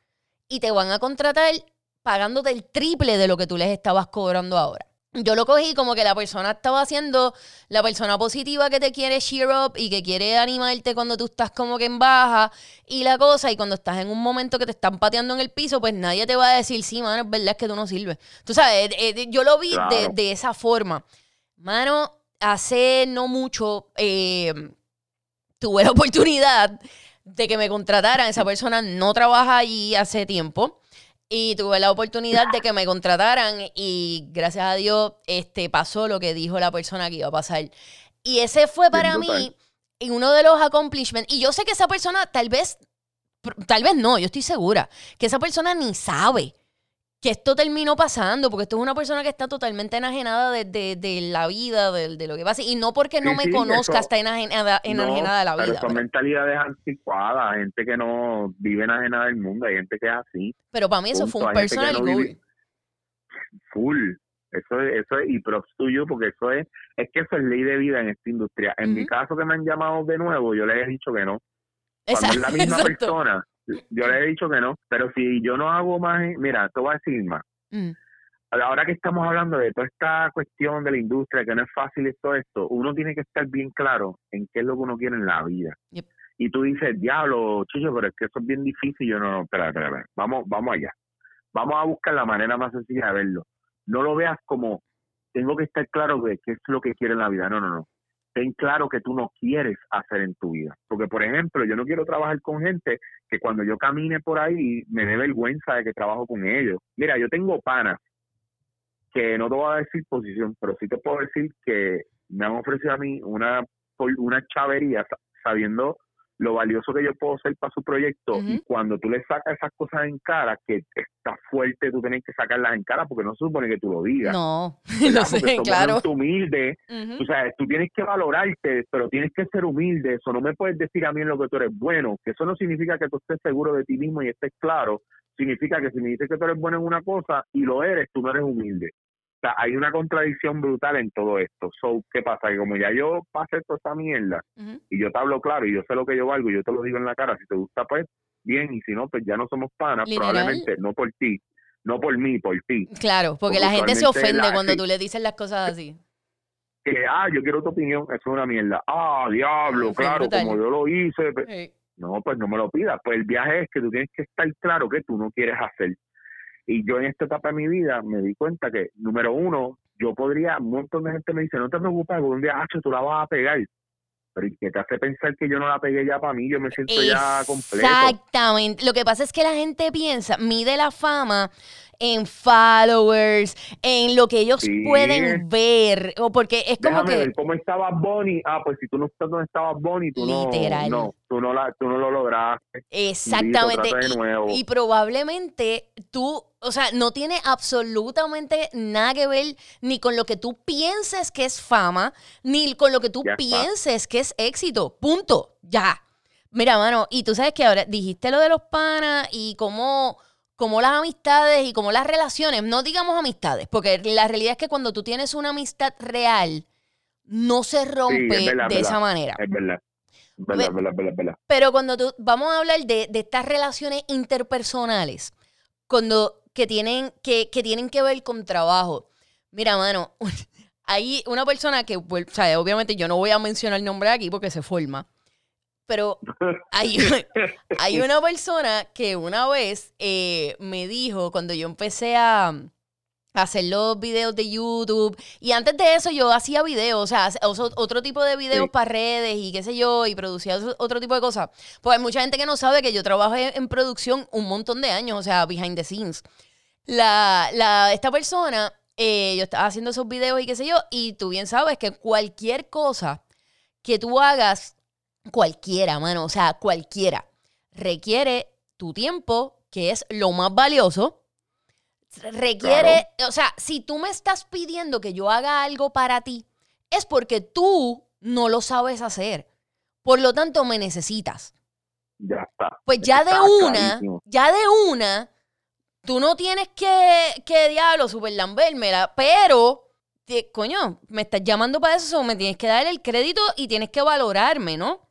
y te van a contratar pagándote el triple de lo que tú les estabas cobrando ahora. Yo lo cogí como que la persona estaba haciendo la persona positiva que te quiere cheer up y que quiere animarte cuando tú estás como que en baja y la cosa, y cuando estás en un momento que te están pateando en el piso, pues nadie te va a decir, sí, mano, es verdad es que tú no sirves. Tú sabes, eh, eh, yo lo vi de, de, esa forma. Mano, hace no mucho, eh, tuve la oportunidad de que me contrataran. Esa persona no trabaja allí hace tiempo. Y tuve la oportunidad de que me contrataran y gracias a Dios este, pasó lo que dijo la persona que iba a pasar. Y ese fue para mí uno de los accomplishments. Y yo sé que esa persona tal vez, tal vez no, yo estoy segura, que esa persona ni sabe que esto terminó pasando, porque esto es una persona que está totalmente enajenada de, la vida, de, lo que pasa, y no porque no me conozca está enajenada, enajenada de la vida. Pero son mentalidades anticuadas, gente que no vive enajenada del mundo, hay gente que es así. Pero para mí eso fue un personal goal. Full. Eso es, eso es, y props tuyo, porque eso es, es que eso es ley de vida en esta industria. En mi caso que me han llamado de nuevo, yo les he dicho que no. Cuando es la misma persona, yo le he dicho que no, pero si yo no hago más, mira, te voy a decir más. Mm. Ahora que estamos hablando de toda esta cuestión de la industria, que no es fácil todo esto, uno tiene que estar bien claro en qué es lo que uno quiere en la vida. Y tú dices, diablo, chicho, pero es que eso es bien difícil. Yo no, no, espera, espera, espera. Vamos, vamos allá. Vamos a buscar la manera más sencilla de verlo. No lo veas como, tengo que estar claro de qué es lo que quiero en la vida. No, no, no ten claro que tú no quieres hacer en tu vida. Porque, por ejemplo, yo no quiero trabajar con gente que cuando yo camine por ahí me dé vergüenza de que trabajo con ellos. Mira, yo tengo panas que no te voy a decir posición, pero sí te puedo decir que me han ofrecido a mí una, una chavería sabiendo lo valioso que yo puedo ser para su proyecto y cuando tú le sacas esas cosas en cara, que está fuerte, tú tienes que sacarlas en cara porque no se supone que tú lo digas. No, lo sé, claro. humilde, tú sabes, tú tienes que valorarte, pero tienes que ser humilde, eso no me puedes decir a mí en lo que tú eres bueno, que eso no significa que tú estés seguro de ti mismo y estés claro, significa que si me dices que tú eres bueno en una cosa y lo eres, tú no eres humilde sea, hay una contradicción brutal en todo esto. So, ¿qué pasa? Que como ya yo pasé toda esta mierda y yo te hablo claro y yo sé lo que yo valgo y yo te lo digo en la cara, si te gusta, pues bien, y si no, pues ya no somos panas, probablemente no por ti, no por mí, por ti. Claro, porque, la gente se ofende cuando tú le dices las cosas así. Que, ah, yo quiero tu opinión, eso es una mierda. Ah, diablo, claro, como yo lo hice. Pues, no, pues no me lo pidas. Pues el viaje es que tú tienes que estar claro que tú no quieres hacer. Y yo en esta etapa de mi vida me di cuenta que, número uno, yo podría, un montón de gente me dice, no te preocupes, porque un día, ah, tú la vas a pegar. Pero ¿y qué te hace pensar que yo no la pegué ya para mí? Yo me siento ya completo. Exactamente. Lo que pasa es que la gente piensa, mide la fama en followers, en lo que ellos pueden ver, o porque es como que ver cómo estaba Bonnie. Ah, pues si tú no estás donde estaba Bonnie, tú Literal. no, tú no la, tú no lo lograste. Exactamente. Y, y, probablemente tú, o sea, no tiene absolutamente nada que ver ni con lo que tú pienses que es fama, ni con lo que tú pienses que es éxito. Punto. Ya. Mira, mano, y tú sabes que ahora dijiste lo de los panas y cómo como las amistades y como las relaciones, no digamos amistades, porque la realidad es que cuando tú tienes una amistad real, no se rompe de esa manera. Es verdad. Verdad, verdad, verdad, Pero cuando tú, vamos a hablar de, estas relaciones interpersonales, cuando, que, tienen, que, que tienen que ver con trabajo. Mira, mano, hay una persona que, obviamente yo no voy a mencionar el nombre aquí porque se forma, Pero hay, hay una persona que una vez eh, me dijo, cuando yo empecé a, hacer los videos de YouTube. Y antes de eso yo hacía videos, o sea, otro tipo de videos para redes y qué sé yo, y producía otro tipo de cosas. Pues hay mucha gente que no sabe que yo trabajo en producción un montón de años, o sea, behind the scenes. La, la, esta persona, eh, yo estaba haciendo esos videos y qué sé yo, y tú bien sabes que cualquier cosa que tú hagas, cualquiera, mano, o sea, cualquiera, requiere tu tiempo, que es lo más valioso, requiere, o sea, si tú me estás pidiendo que yo haga algo para ti, es porque tú no lo sabes hacer. Por lo tanto, me necesitas. Ya está. Pues ya de una, ya de una, tú no tienes que, que diablo, super lambérmela, pero, coño, me estás llamando para eso, me tienes que dar el crédito y tienes que valorarme, ¿no?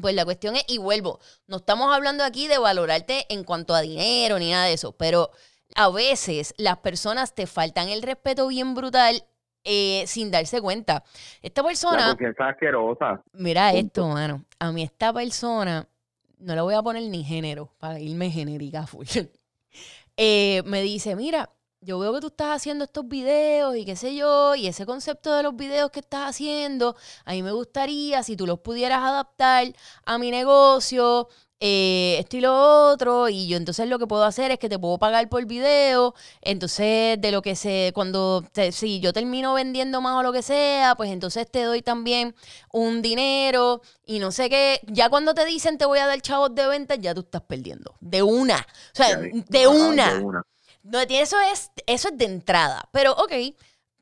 Pues la cuestión es, y vuelvo, no estamos hablando aquí de valorarte en cuanto a dinero ni nada de eso, pero a veces las personas te faltan el respeto bien brutal eh, sin darse cuenta. Esta persona. asquerosa. Mira esto, mano. A mí, esta persona, no le voy a poner ni género para irme genérica full. Eh, me dice: Mira, yo veo que tú estás haciendo estos videos y qué sé yo, y ese concepto de los videos que estás haciendo, a mí me gustaría si tú los pudieras adaptar a mi negocio, eh, esto y lo otro, y yo entonces lo que puedo hacer es que te puedo pagar por video, entonces de lo que se, cuando, si yo termino vendiendo más o lo que sea, pues entonces te doy también un dinero y no sé qué, ya cuando te dicen te voy a dar chavos de venta, ya tú estás perdiendo, de una, o sea, de una. No, eso es, eso es de entrada, pero ok,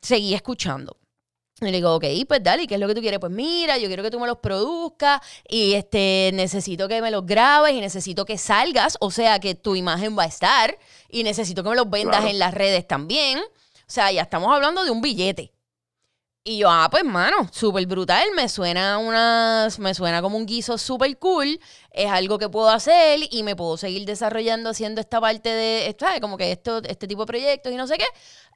seguí escuchando. Y le digo, ok, pues dale, ¿qué es lo que tú quieres? Pues mira, yo quiero que tú me los produzcas y este, necesito que me los grabes y necesito que salgas, o sea, que tu imagen va a estar y necesito que me los vendas en las redes también. O sea, ya estamos hablando de un billete. Y yo, ah, pues mano, súper brutal, me suena unas, me suena como un guiso súper cool, es algo que puedo hacer y me puedo seguir desarrollando haciendo esta parte de, ¿sabes? Como que esto, este tipo de proyectos y no sé qué.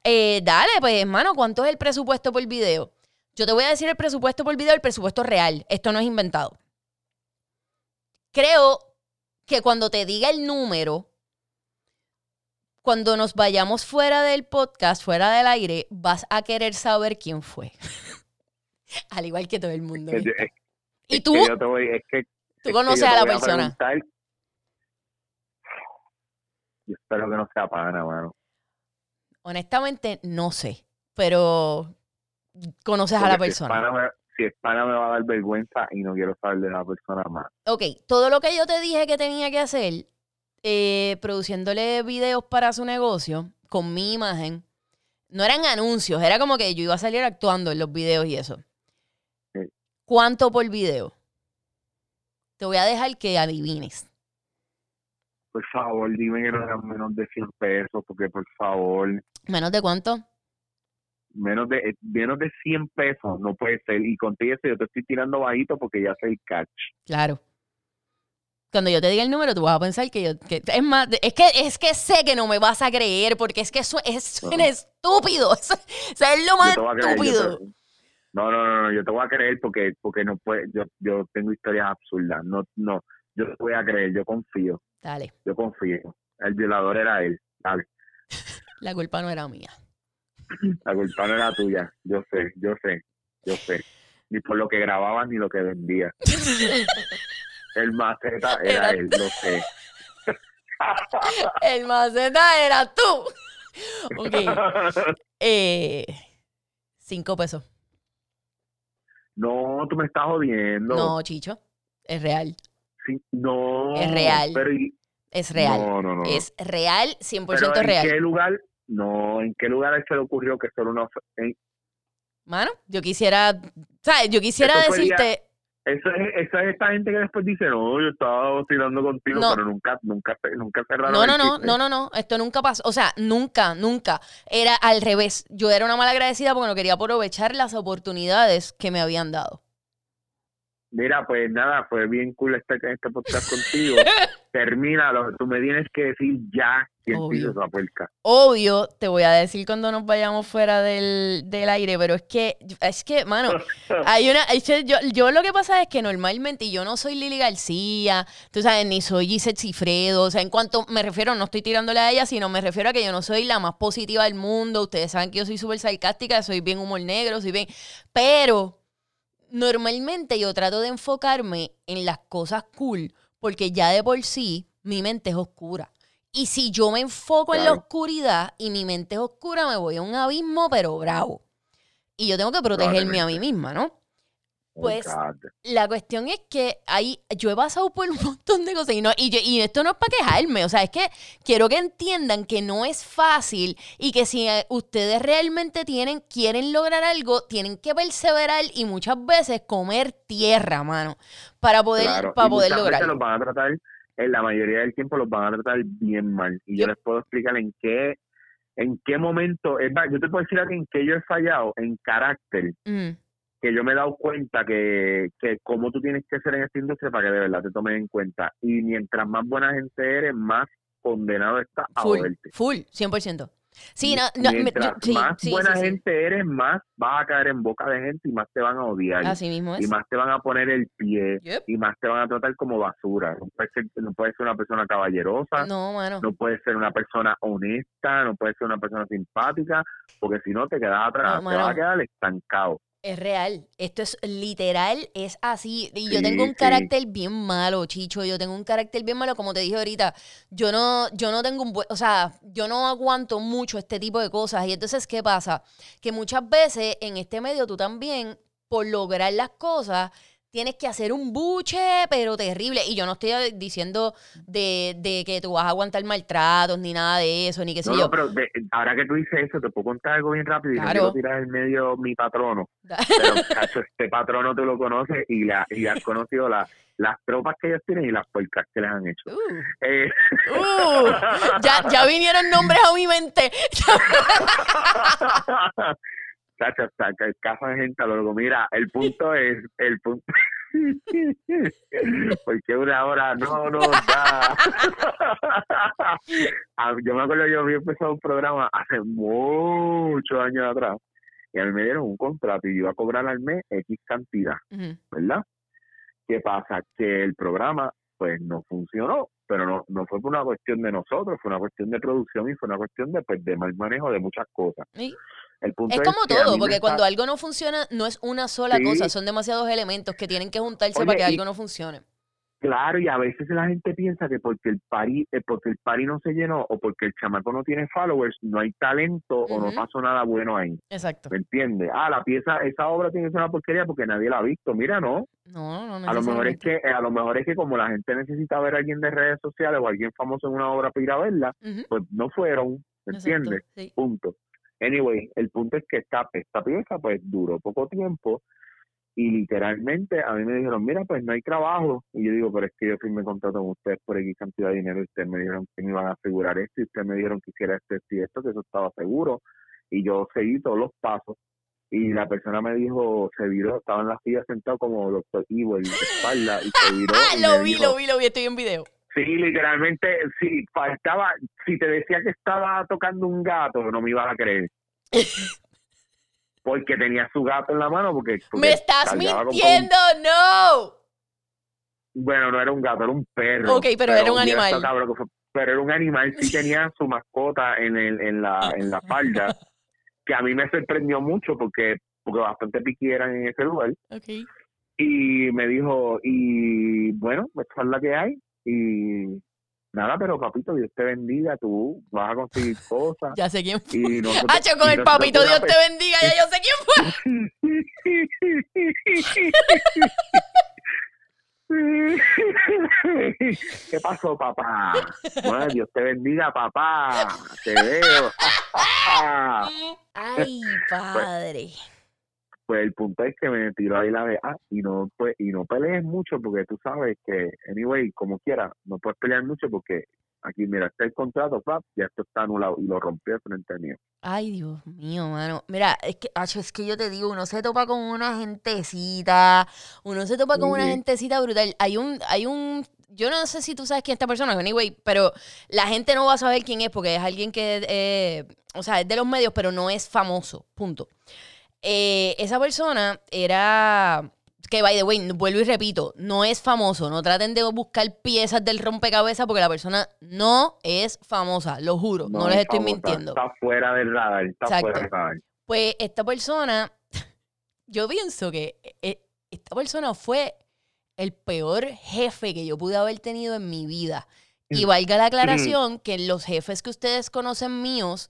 Eh, dale, pues hermano, ¿cuánto es el presupuesto por video? Yo te voy a decir el presupuesto por video, el presupuesto real, esto no es inventado. Creo que cuando te diga el número, cuando nos vayamos fuera del podcast, fuera del aire, vas a querer saber quién fue. Al igual que todo el mundo. y tú, tú conoces a la persona. Yo espero que no sea pana, mano. Honestamente, no sé. Pero conoces a la persona. Si es, pana me, va a dar vergüenza y no quiero saber de la persona más. Ok, todo lo que yo te dije que tenía que hacer, eh, produciéndole videos para su negocio con mi imagen. No eran anuncios, era como que yo iba a salir actuando en los videos y eso. ¿Cuánto por video? Te voy a dejar que adivines. Por favor, dime que no eran menos de 100 pesos, porque por favor. ¿Menos de cuánto? Menos de menos de 100 pesos, no puede ser. Y contigo yo te estoy tirando bajito porque ya sé el catch. Claro cuando yo te diga el número, tú vas a pensar que yo. Que, es más, es que, es que sé que no me vas a creer, porque es que eso es estúpido. Eso, es lo más estúpido. no, no, no, no, yo te voy a creer porque, porque no puede, yo, yo tengo historias absurdas. No, no, yo te voy a creer, yo confío. Dale. Yo confío. El violador era él. Dale. La culpa no era mía. La culpa no era tuya. Yo sé, yo sé, yo sé. Ni por lo que grababa ni lo que vendía. El maceta era, él, lo sé. el maceta era tú. Ok. Eh, cinco pesos. No, tú me estás jodiendo. No, Chicho. Es real. Sí, no. Es real. Es real. No, no, no. Es real, 100% real. ¿En qué lugar? No, ¿en qué lugar se le ocurrió que solo una... Mano, yo quisiera... ¿Sabes? Yo quisiera decirte... Esa es, esa es esta gente que después dice, no, yo estaba vacilando contigo, pero nunca, nunca, nunca cerraron No, no, no, no, no, no, esto nunca pasó. O sea, nunca, nunca. Era al revés. Yo era una mala agradecida porque no quería aprovechar las oportunidades que me habían dado. Mira, pues nada, fue bien cool este, este podcast contigo. Termínalo, tú me tienes que decir ya Obvio. Obvio, te voy a decir cuando nos vayamos fuera del, del aire, pero es que, es que, mano, hay una, es que yo, yo lo que pasa es que normalmente y yo no soy Lili García, tú sabes, ni soy Gisette Cifredo, o sea, en cuanto me refiero, no estoy tirándole a ella, sino me refiero a que yo no soy la más positiva del mundo, ustedes saben que yo soy súper sarcástica, soy bien humor negro, soy bien, pero normalmente yo trato de enfocarme en las cosas cool, porque ya de por sí mi mente es oscura. Y si yo me enfoco en la oscuridad y mi mente es oscura, me voy a un abismo, pero bravo. Y yo tengo que protegerme a mí misma, ¿no? Pues. La cuestión es que ahí yo he pasado por un montón de cosas y, no, y, yo- y esto no es para quejarme, o sea, es que quiero que entiendan que no es fácil y que si eh, ustedes realmente tienen, quieren lograr algo, tienen que perseverar y muchas veces comer tierra, mano, para poder, Claro, para y poder lograrlo. los van a tratar, en la mayoría del tiempo los van a tratar bien mal. Y yo les puedo explicar en qué, en qué momento, es yo te puedo decir en qué yo he fallado en carácter, Mm, que yo me he dado cuenta que, que cómo tú tienes que ser en esta industria para que de verdad te tomen en cuenta. Y mientras más buena gente eres, más condenado estás a full, joderte. full, 100%. Sí, no, yo- más sí, buena sí, sí. gente eres, más vas a caer en boca de gente y más te van a odiar. Así mismo y más te van a poner el pie Yep. y más te van a tratar como basura. No puedes ser, no puedes ser una persona caballerosa, No, mano. no puedes ser una persona honesta, no puedes ser una persona simpática, porque si no te quedas atrás, No, te vas a quedar estancado. Es real, esto es literal, es así. Y yo tengo un sí. carácter bien malo, Chicho. Yo tengo un carácter bien malo, como te dije ahorita. Yo no, yo no tengo un buen, o sea, yo no aguanto mucho este tipo de cosas. Y entonces, ¿qué pasa? Que muchas veces en este medio tú también, por lograr las cosas, tienes que hacer un buche, pero terrible. Y yo no estoy diciendo de, de que tú vas a aguantar maltratos, ni nada de eso, ni qué sé No, yo. no, pero de- ahora que tú dices eso, te puedo contar algo bien rápido y no quiero tirar en medio mi patrono. Pero, cacho, este patrono tú lo conoces y, la, y has conocido la- las tropas que ellos tienen y las puercas que les han hecho. Uh, Eh, uh, ya, ya vinieron nombres a mi mente. Chacho, hasta que casa de gente a lo loco. Mira, el punto es, el punto porque una hora no nos da. Yo me acuerdo yo había empezado un programa hace muchos años atrás y a mí me dieron un contrato y yo iba a cobrar al mes X cantidad. ¿verdad? ¿Qué pasa? Que el programa pues no funcionó, pero no, no fue por una cuestión de nosotros, fue una cuestión de producción y fue una cuestión de, pues, de mal manejo de muchas cosas. Sí. El punto Es como todo, porque está- cuando algo no funciona, no es una sola Sí. cosa, son demasiados elementos que tienen que juntarse Oye, para que y- algo no funcione. Claro, y a veces la gente piensa que porque el pari, eh, porque el pari no se llenó o porque el chamaco no tiene followers, no hay talento o no pasó nada bueno ahí. Exacto. ¿Me entiendes? Ah, la pieza, esa obra tiene que ser una porquería porque nadie la ha visto. Mira, no. No, no. A lo mejor es que, eh, a lo mejor es que como la gente necesita ver a alguien de redes sociales o alguien famoso en una obra para ir a verla, pues no fueron. ¿Me entiendes? sí. Punto. Anyway, el punto es que esta, esta pieza pues duró poco tiempo y literalmente a mí me dijeron, mira, pues no hay trabajo. Y yo digo, pero es que yo firmé contrato con ustedes por X cantidad de dinero y ustedes me dijeron que me iban a asegurar esto y ustedes me dijeron que hiciera esto, y esto, que eso estaba seguro. Y yo seguí todos los pasos. Y la persona me dijo, se viró, estaba en la silla sentado como Doctor Evil de espalda y se viró. Ah, lo vi, dijo, lo vi, lo vi, estoy en video. Sí, literalmente, si faltaba, si te decía que estaba tocando un gato, no me ibas a creer. Porque tenía su gato en la mano, porque... porque ¡Me estás con- mintiendo! ¡No! bueno, no era un gato, era un perro. Ok, pero era un animal. esta pero era un animal, sí tenía su mascota en, el, en, la, en la falda, que a mí me sorprendió mucho porque porque bastante piqui eran en ese lugar. Ok. Y me dijo, y bueno, esta es la que hay. Y nada, pero papito, Dios te bendiga, tú vas a conseguir cosas. Ya sé quién fue. Y nosotros, Hacho, con y el papito, Dios te bendiga, ya yo sé quién fue. ¿Qué pasó, papá? Bueno, Dios te bendiga, papá. Te veo. Ay, padre. Pues el punto es que me tiró ahí la de ah, y no pues, y no pelees mucho porque tú sabes que anyway como quiera no puedes pelear mucho porque aquí mira, está el contrato, pap, ya esto está anulado y lo rompió frente a mí. Ay, Dios mío, mano. Mira, es que, es que yo te digo, uno se topa con una gentecita, uno se topa con una gentecita brutal. Hay un, hay un, yo no sé si tú sabes quién es esta persona, anyway, pero la gente no va a saber quién es porque es alguien que, eh, o sea, es de los medios, pero no es famoso, punto. Eh, esa persona era que by the way, vuelvo y repito, no es famoso. No traten de buscar piezas del rompecabezas porque la persona no es famosa, lo juro, no, les estoy mintiendo. Está fuera del radar, está fuera del radar. Pues esta persona, yo pienso que eh, esta persona fue el peor jefe que yo pude haber tenido en mi vida. Y mm. valga la aclaración que los jefes que ustedes conocen míos,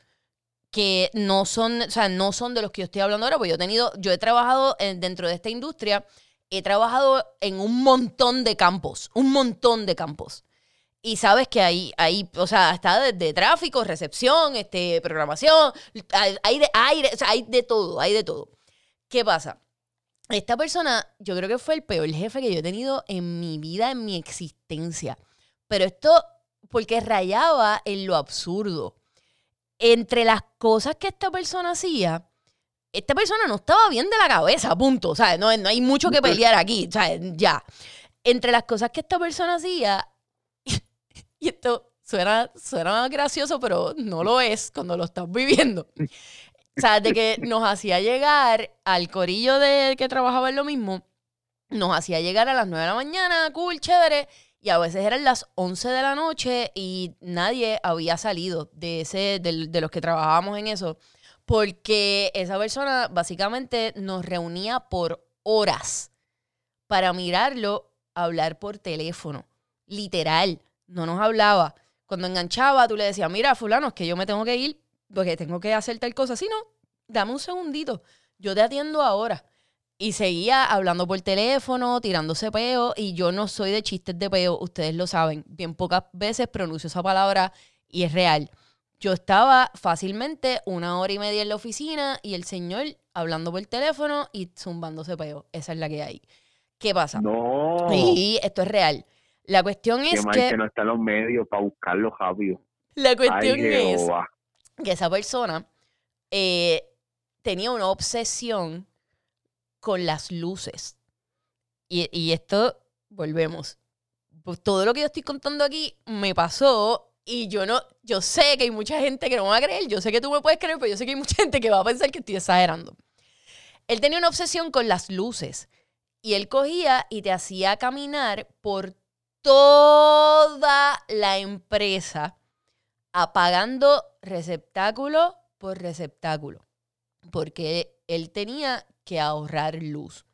que no son, o sea, no son de los que yo estoy hablando ahora, pues yo he tenido, yo he trabajado dentro de esta industria he trabajado en un montón de campos, un montón de campos. Y sabes que hay, hay o sea, está desde tráfico, recepción, este, programación, hay de aire, o sea, hay de todo, hay de todo. ¿Qué pasa? Esta persona, yo creo que fue el peor jefe que yo he tenido en mi vida, en mi existencia. Pero esto, porque rayaba en lo absurdo. Entre las cosas que esta persona hacía, esta persona no estaba bien de la cabeza, punto. O sea, no, no hay mucho que pelear aquí. O sea, ya. Entre las cosas que esta persona hacía, y esto suena, suena gracioso, pero no lo es cuando lo estás viviendo. O sea, de que nos hacía llegar al corillo de que trabajaba en lo mismo, nos hacía llegar a las 9 de la mañana, cool, chévere, y a veces eran las 11 de la noche y nadie había salido de, ese, de los que trabajábamos en eso porque esa persona básicamente nos reunía por horas para mirarlo hablar por teléfono. Literal, no nos hablaba. Cuando enganchaba, tú le decías, mira, fulano, es que yo me tengo que ir porque tengo que hacer tal cosa. Si no, dame un segundito, yo te atiendo ahora. Y seguía hablando por teléfono, tirándose peo, y yo no soy de chistes de peo, ustedes lo saben. Bien pocas veces pronuncio esa palabra y es real. Yo estaba fácilmente una hora y media en la oficina y el señor hablando por teléfono y zumbándose peo. Esa es la que hay. ¿Qué pasa? No. Sí, esto es real. La cuestión es que, que no están los medios para buscarlo rápido. La cuestión es que esa persona eh, tenía una obsesión con las luces. Y, y esto, volvemos. Pues todo lo que yo estoy contando aquí me pasó y yo no, yo sé que hay mucha gente que no va a creer, yo sé que tú me puedes creer, pero yo sé que hay mucha gente que va a pensar que estoy exagerando. Él tenía una obsesión con las luces y él cogía y te hacía caminar por toda la empresa apagando receptáculo por receptáculo, porque él tenía que ahorrar luz.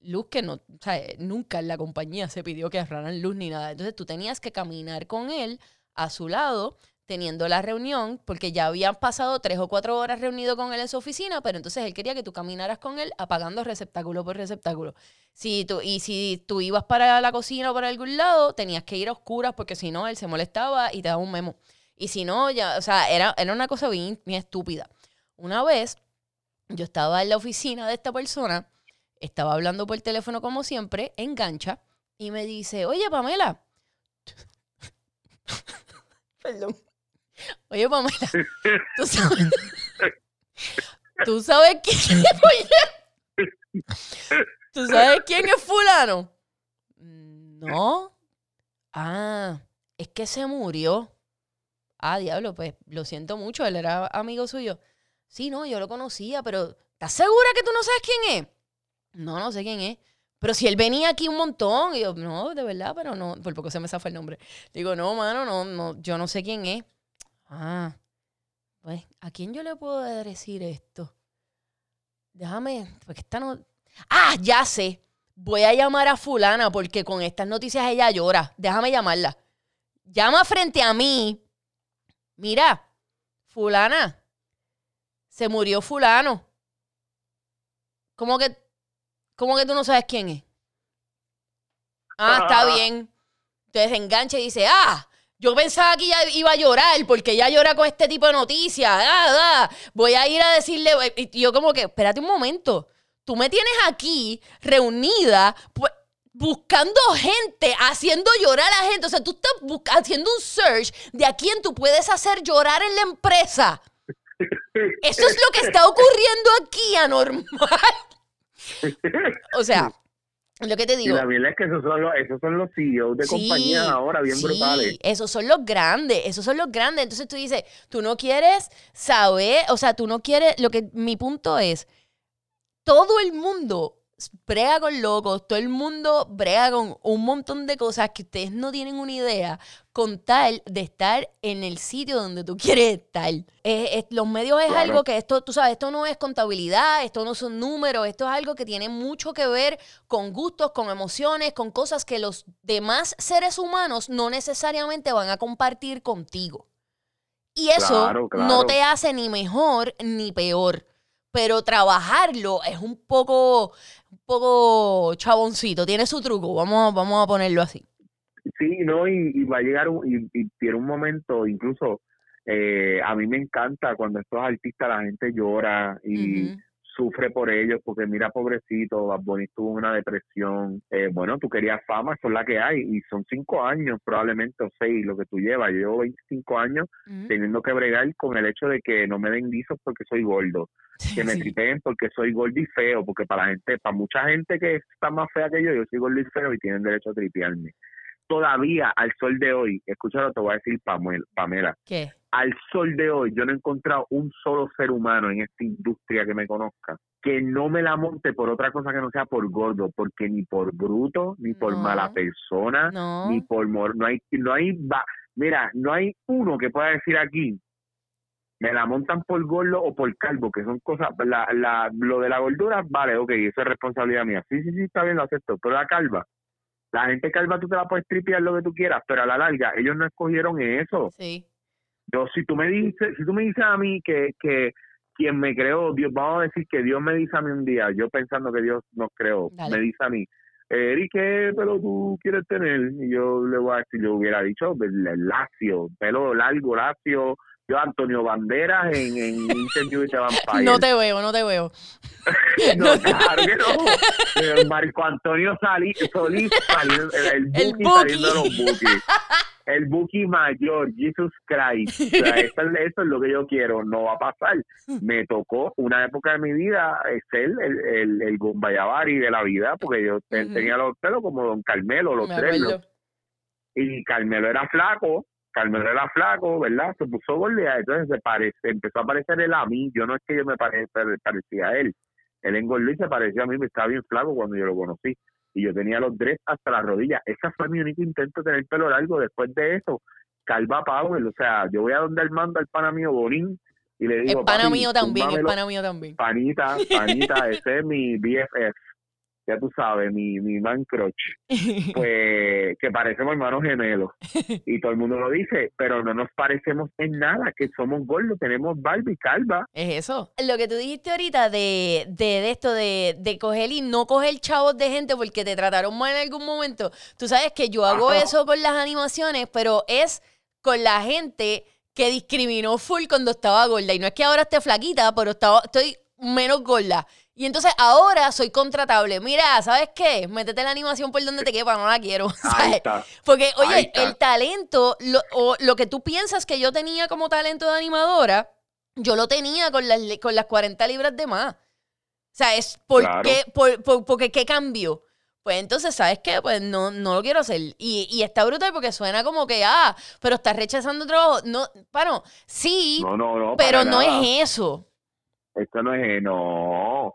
Luz que no, o sea, nunca en la compañía se pidió que ahorraran luz ni nada. Entonces tú tenías que caminar con él a su lado teniendo la reunión, porque ya habían pasado tres o cuatro horas reunido con él en su oficina, pero entonces él quería que tú caminaras con él apagando receptáculo por receptáculo. Si tú, y si tú ibas para la cocina o para algún lado, tenías que ir a oscuras porque si no, él se molestaba y te daba un memo. Y si no, ya, o sea, era, era una cosa bien, bien estúpida. Una vez, yo estaba en la oficina de esta persona, estaba hablando por teléfono como siempre, engancha, y me dice, oye, Pamela, Perdón. Oye, Pamela, ¿tú sabes, ¿tú sabes quién ¿Tú sabes quién es fulano? No. Ah, es que se murió. Ah, diablo, pues lo siento mucho, él era amigo suyo. Sí, no, yo lo conocía, pero ¿estás segura que tú no sabes quién es? No, no sé quién es. Pero si él venía aquí un montón, y yo, no, de verdad, pero no, por poco se me zafa el nombre. Digo, no, mano, no, no, yo no sé quién es. Ah, pues, ¿a quién yo le puedo decir esto? Déjame, porque esta no. Ah, ya sé. Voy a llamar a fulana porque con estas noticias ella llora. Déjame llamarla. Llama frente a mí. Mira, fulana. Se murió fulano. ¿Cómo que ¿Cómo que tú no sabes quién es? Ah, está bien. Entonces engancha y dice, ah, yo pensaba que ya iba a llorar porque ya llora con este tipo de noticias. Ah, ah, voy a ir a decirle, y yo como que, espérate un momento, tú me tienes aquí reunida, pues, buscando gente, haciendo llorar a la gente. O sea, tú estás haciendo un search de a quién tú puedes hacer llorar en la empresa. Eso es lo que está ocurriendo aquí, anormal. O sea, lo que te digo. Y la verdad es que esos son los, esos son los CEOs de compañías ahora bien sí, brutales. Esos son los grandes, esos son los grandes. Entonces tú dices, tú no quieres saber, o sea, tú no quieres, lo que mi punto es, todo el mundo brega con locos, todo el mundo brega con un montón de cosas que ustedes no tienen una idea con tal de estar en el sitio donde tú quieres estar. los medios es algo que esto, tú sabes, esto no es contabilidad, esto no son números, esto es algo que tiene mucho que ver con gustos, con emociones, con cosas que los demás seres humanos no necesariamente van a compartir contigo. Y eso no te hace ni mejor ni peor pero trabajarlo es un poco, poco chaboncito, tiene su truco, vamos, vamos a ponerlo así. Sí, no, y, va a llegar un, y, tiene un momento, incluso eh, a mí me encanta cuando estos artistas la gente llora y, sufre por ellos, porque mira, pobrecito, Bad Bunny tuvo una depresión. Eh, bueno, tú querías fama, eso es la que hay, y son cinco años probablemente, o seis, lo que tú llevas. Yo llevo 25 años teniendo que bregar con el hecho de que no me den guisos porque soy gordo, que me tripeen porque soy gordo y feo, porque para la gente, para mucha gente que está más fea que yo, yo soy gordo y feo y tienen derecho a tripearme todavía al sol de hoy, escúchalo, te voy a decir Pamela, ¿Qué? al sol de hoy yo no he encontrado un solo ser humano en esta industria que me conozca que no me la monte por otra cosa que no sea por gordo, porque ni por bruto, ni por mala persona, ni por mor no hay, no hay, mira, no hay uno que pueda decir aquí, me la montan por gordo o por calvo, que son cosas, la, la, lo de la gordura, vale, ok, eso es responsabilidad mía, sí, sí, sí, está bien, lo acepto, pero la calva, la gente calva tú te la puedes tripear lo que tú quieras, pero a la larga ellos no escogieron eso. Sí. Yo, si tú me dices, si tú me dices a mí que, que quien me creó, Dios, vamos a decir que Dios me dice a mí un día, yo pensando que Dios nos creó, me dice a mí, Eric, ¿qué pelo tú quieres tener? Y yo le voy a decir, yo hubiera dicho, lacio, pelo largo, lacio, yo Antonio Banderas en, en Interview with the Vampire. No te veo, no te veo. no, claro que no. Marco Antonio Solís, saliendo, el, el, Buki saliendo de los Buki. El Buki mayor, Jesus Christ. O sea, eso, eso, es lo que yo quiero, no va a pasar. Me tocó una época de mi vida ser el, el, el Gombayavari de la vida, porque yo tenía los pelos como Don Carmelo, los tres. Y Carmelo era flaco, Carmelo era flaco, ¿verdad? Se puso gordea, entonces se parece, empezó a parecer él a mí. Yo no es que yo me parecía a él. Él engordó y se parecía a mí, me estaba bien flaco cuando yo lo conocí. Y yo tenía los dreads hasta las rodillas. Ese fue mi único intento de tener pelo largo. Después de eso, Calva Powell, o sea, yo voy a donde él manda al pana mío Bonín y le digo. El pana mío también, el pana mío también. Panita, panita, ese es mi BFF ya tú sabes, mi, mi man crush, pues que parecemos hermanos gemelos. Y todo el mundo lo dice, pero no nos parecemos en nada, que somos gordos, tenemos barba y calva. Es eso. Lo que tú dijiste ahorita de, de, esto, de, de coger y no coger chavos de gente porque te trataron mal en algún momento. Tú sabes que yo hago eso con las animaciones, pero es con la gente que discriminó full cuando estaba gorda. Y no es que ahora esté flaquita, pero estaba, estoy menos gorda. Y entonces ahora soy contratable. Mira, ¿sabes qué? Métete la animación por donde te quepa, no la quiero. Porque, oye, el talento, lo, o lo que tú piensas que yo tenía como talento de animadora, yo lo tenía con las, con las 40 libras de más. O sea, es por qué, por, porque qué cambio. Pues entonces, ¿sabes qué? Pues no, no lo quiero hacer. Y, y está brutal porque suena como que, ah, pero estás rechazando trabajo. No, bueno, sí, pero no es eso. Esto no es, no.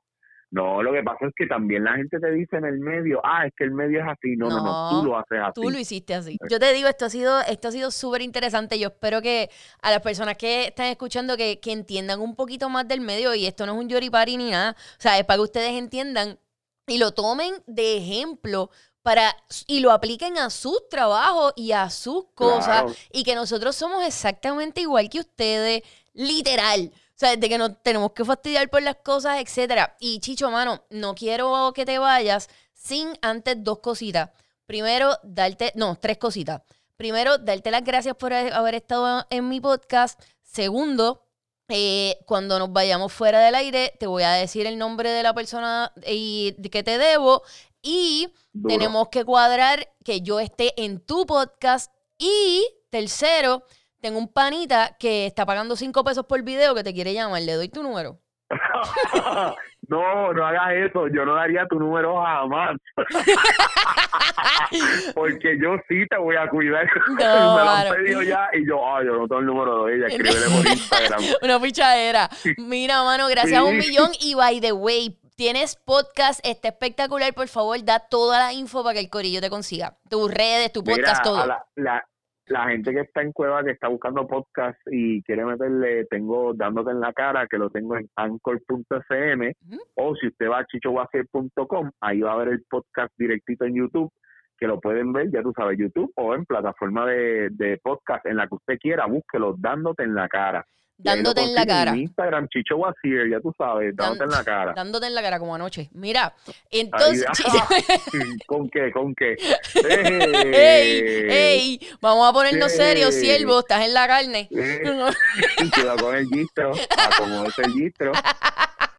No, lo que pasa es que también la gente te dice en el medio, ah, es que el medio es así. No, no, no, tú lo haces así. Tú lo hiciste así. Yo te digo, esto ha sido esto ha sido súper interesante. Yo espero que a las personas que están escuchando que, entiendan un poquito más del medio y esto no es un yoripari ni nada. O sea, es para que ustedes entiendan y lo tomen de ejemplo para y lo apliquen a sus trabajos y a sus cosas y que nosotros somos exactamente igual que ustedes, literal. O sea, de que nos tenemos que fastidiar por las cosas, etcétera. Y Chicho, mano, no quiero que te vayas sin antes dos cositas. Primero, darte, no, tres cositas. Primero, darte las gracias por haber estado en mi podcast. Segundo, eh, cuando nos vayamos fuera del aire, te voy a decir el nombre de la persona y que te debo Y Duro. tenemos que cuadrar que yo esté en tu podcast. Y tercero, tengo un panita que está pagando cinco pesos por video que te quiere llamar. Le doy tu número. no, no hagas eso. Yo no daría tu número jamás. Porque yo sí te voy a cuidar. No, Me lo han claro. pedido ya y yo, ay, yo no tengo el número de ella. Escríbele por Instagram. Una pichadera. Mira, mano, gracias a un millón. Y by the way, tienes podcast, está espectacular. Por favor, da toda la info para que el corillo te consiga. Tus redes, tu Mira, podcast, todo. la, la gente que está en Cueva, que está buscando podcast y quiere meterle, tengo dándote en la cara, que lo tengo en anchor.fm Ujú. o si usted va a chichowafir.com, ahí va a ver el podcast directito en YouTube, que lo pueden ver, ya tú sabes, YouTube o en plataforma de, de podcast en la que usted quiera, búsquelo dándote en la cara. Dándote en la cara. En Instagram, Chicho Wazir, ya tú sabes, dándote en la cara. Dándote en la cara como anoche. Mira, Ahí- entonces. ¿Con qué? ¿Con qué? ¡Ey! ¡Ey! Vamos a ponernos serios, siervo. Estás en la carne. Cuidado con el gistro, acomódese el gistro.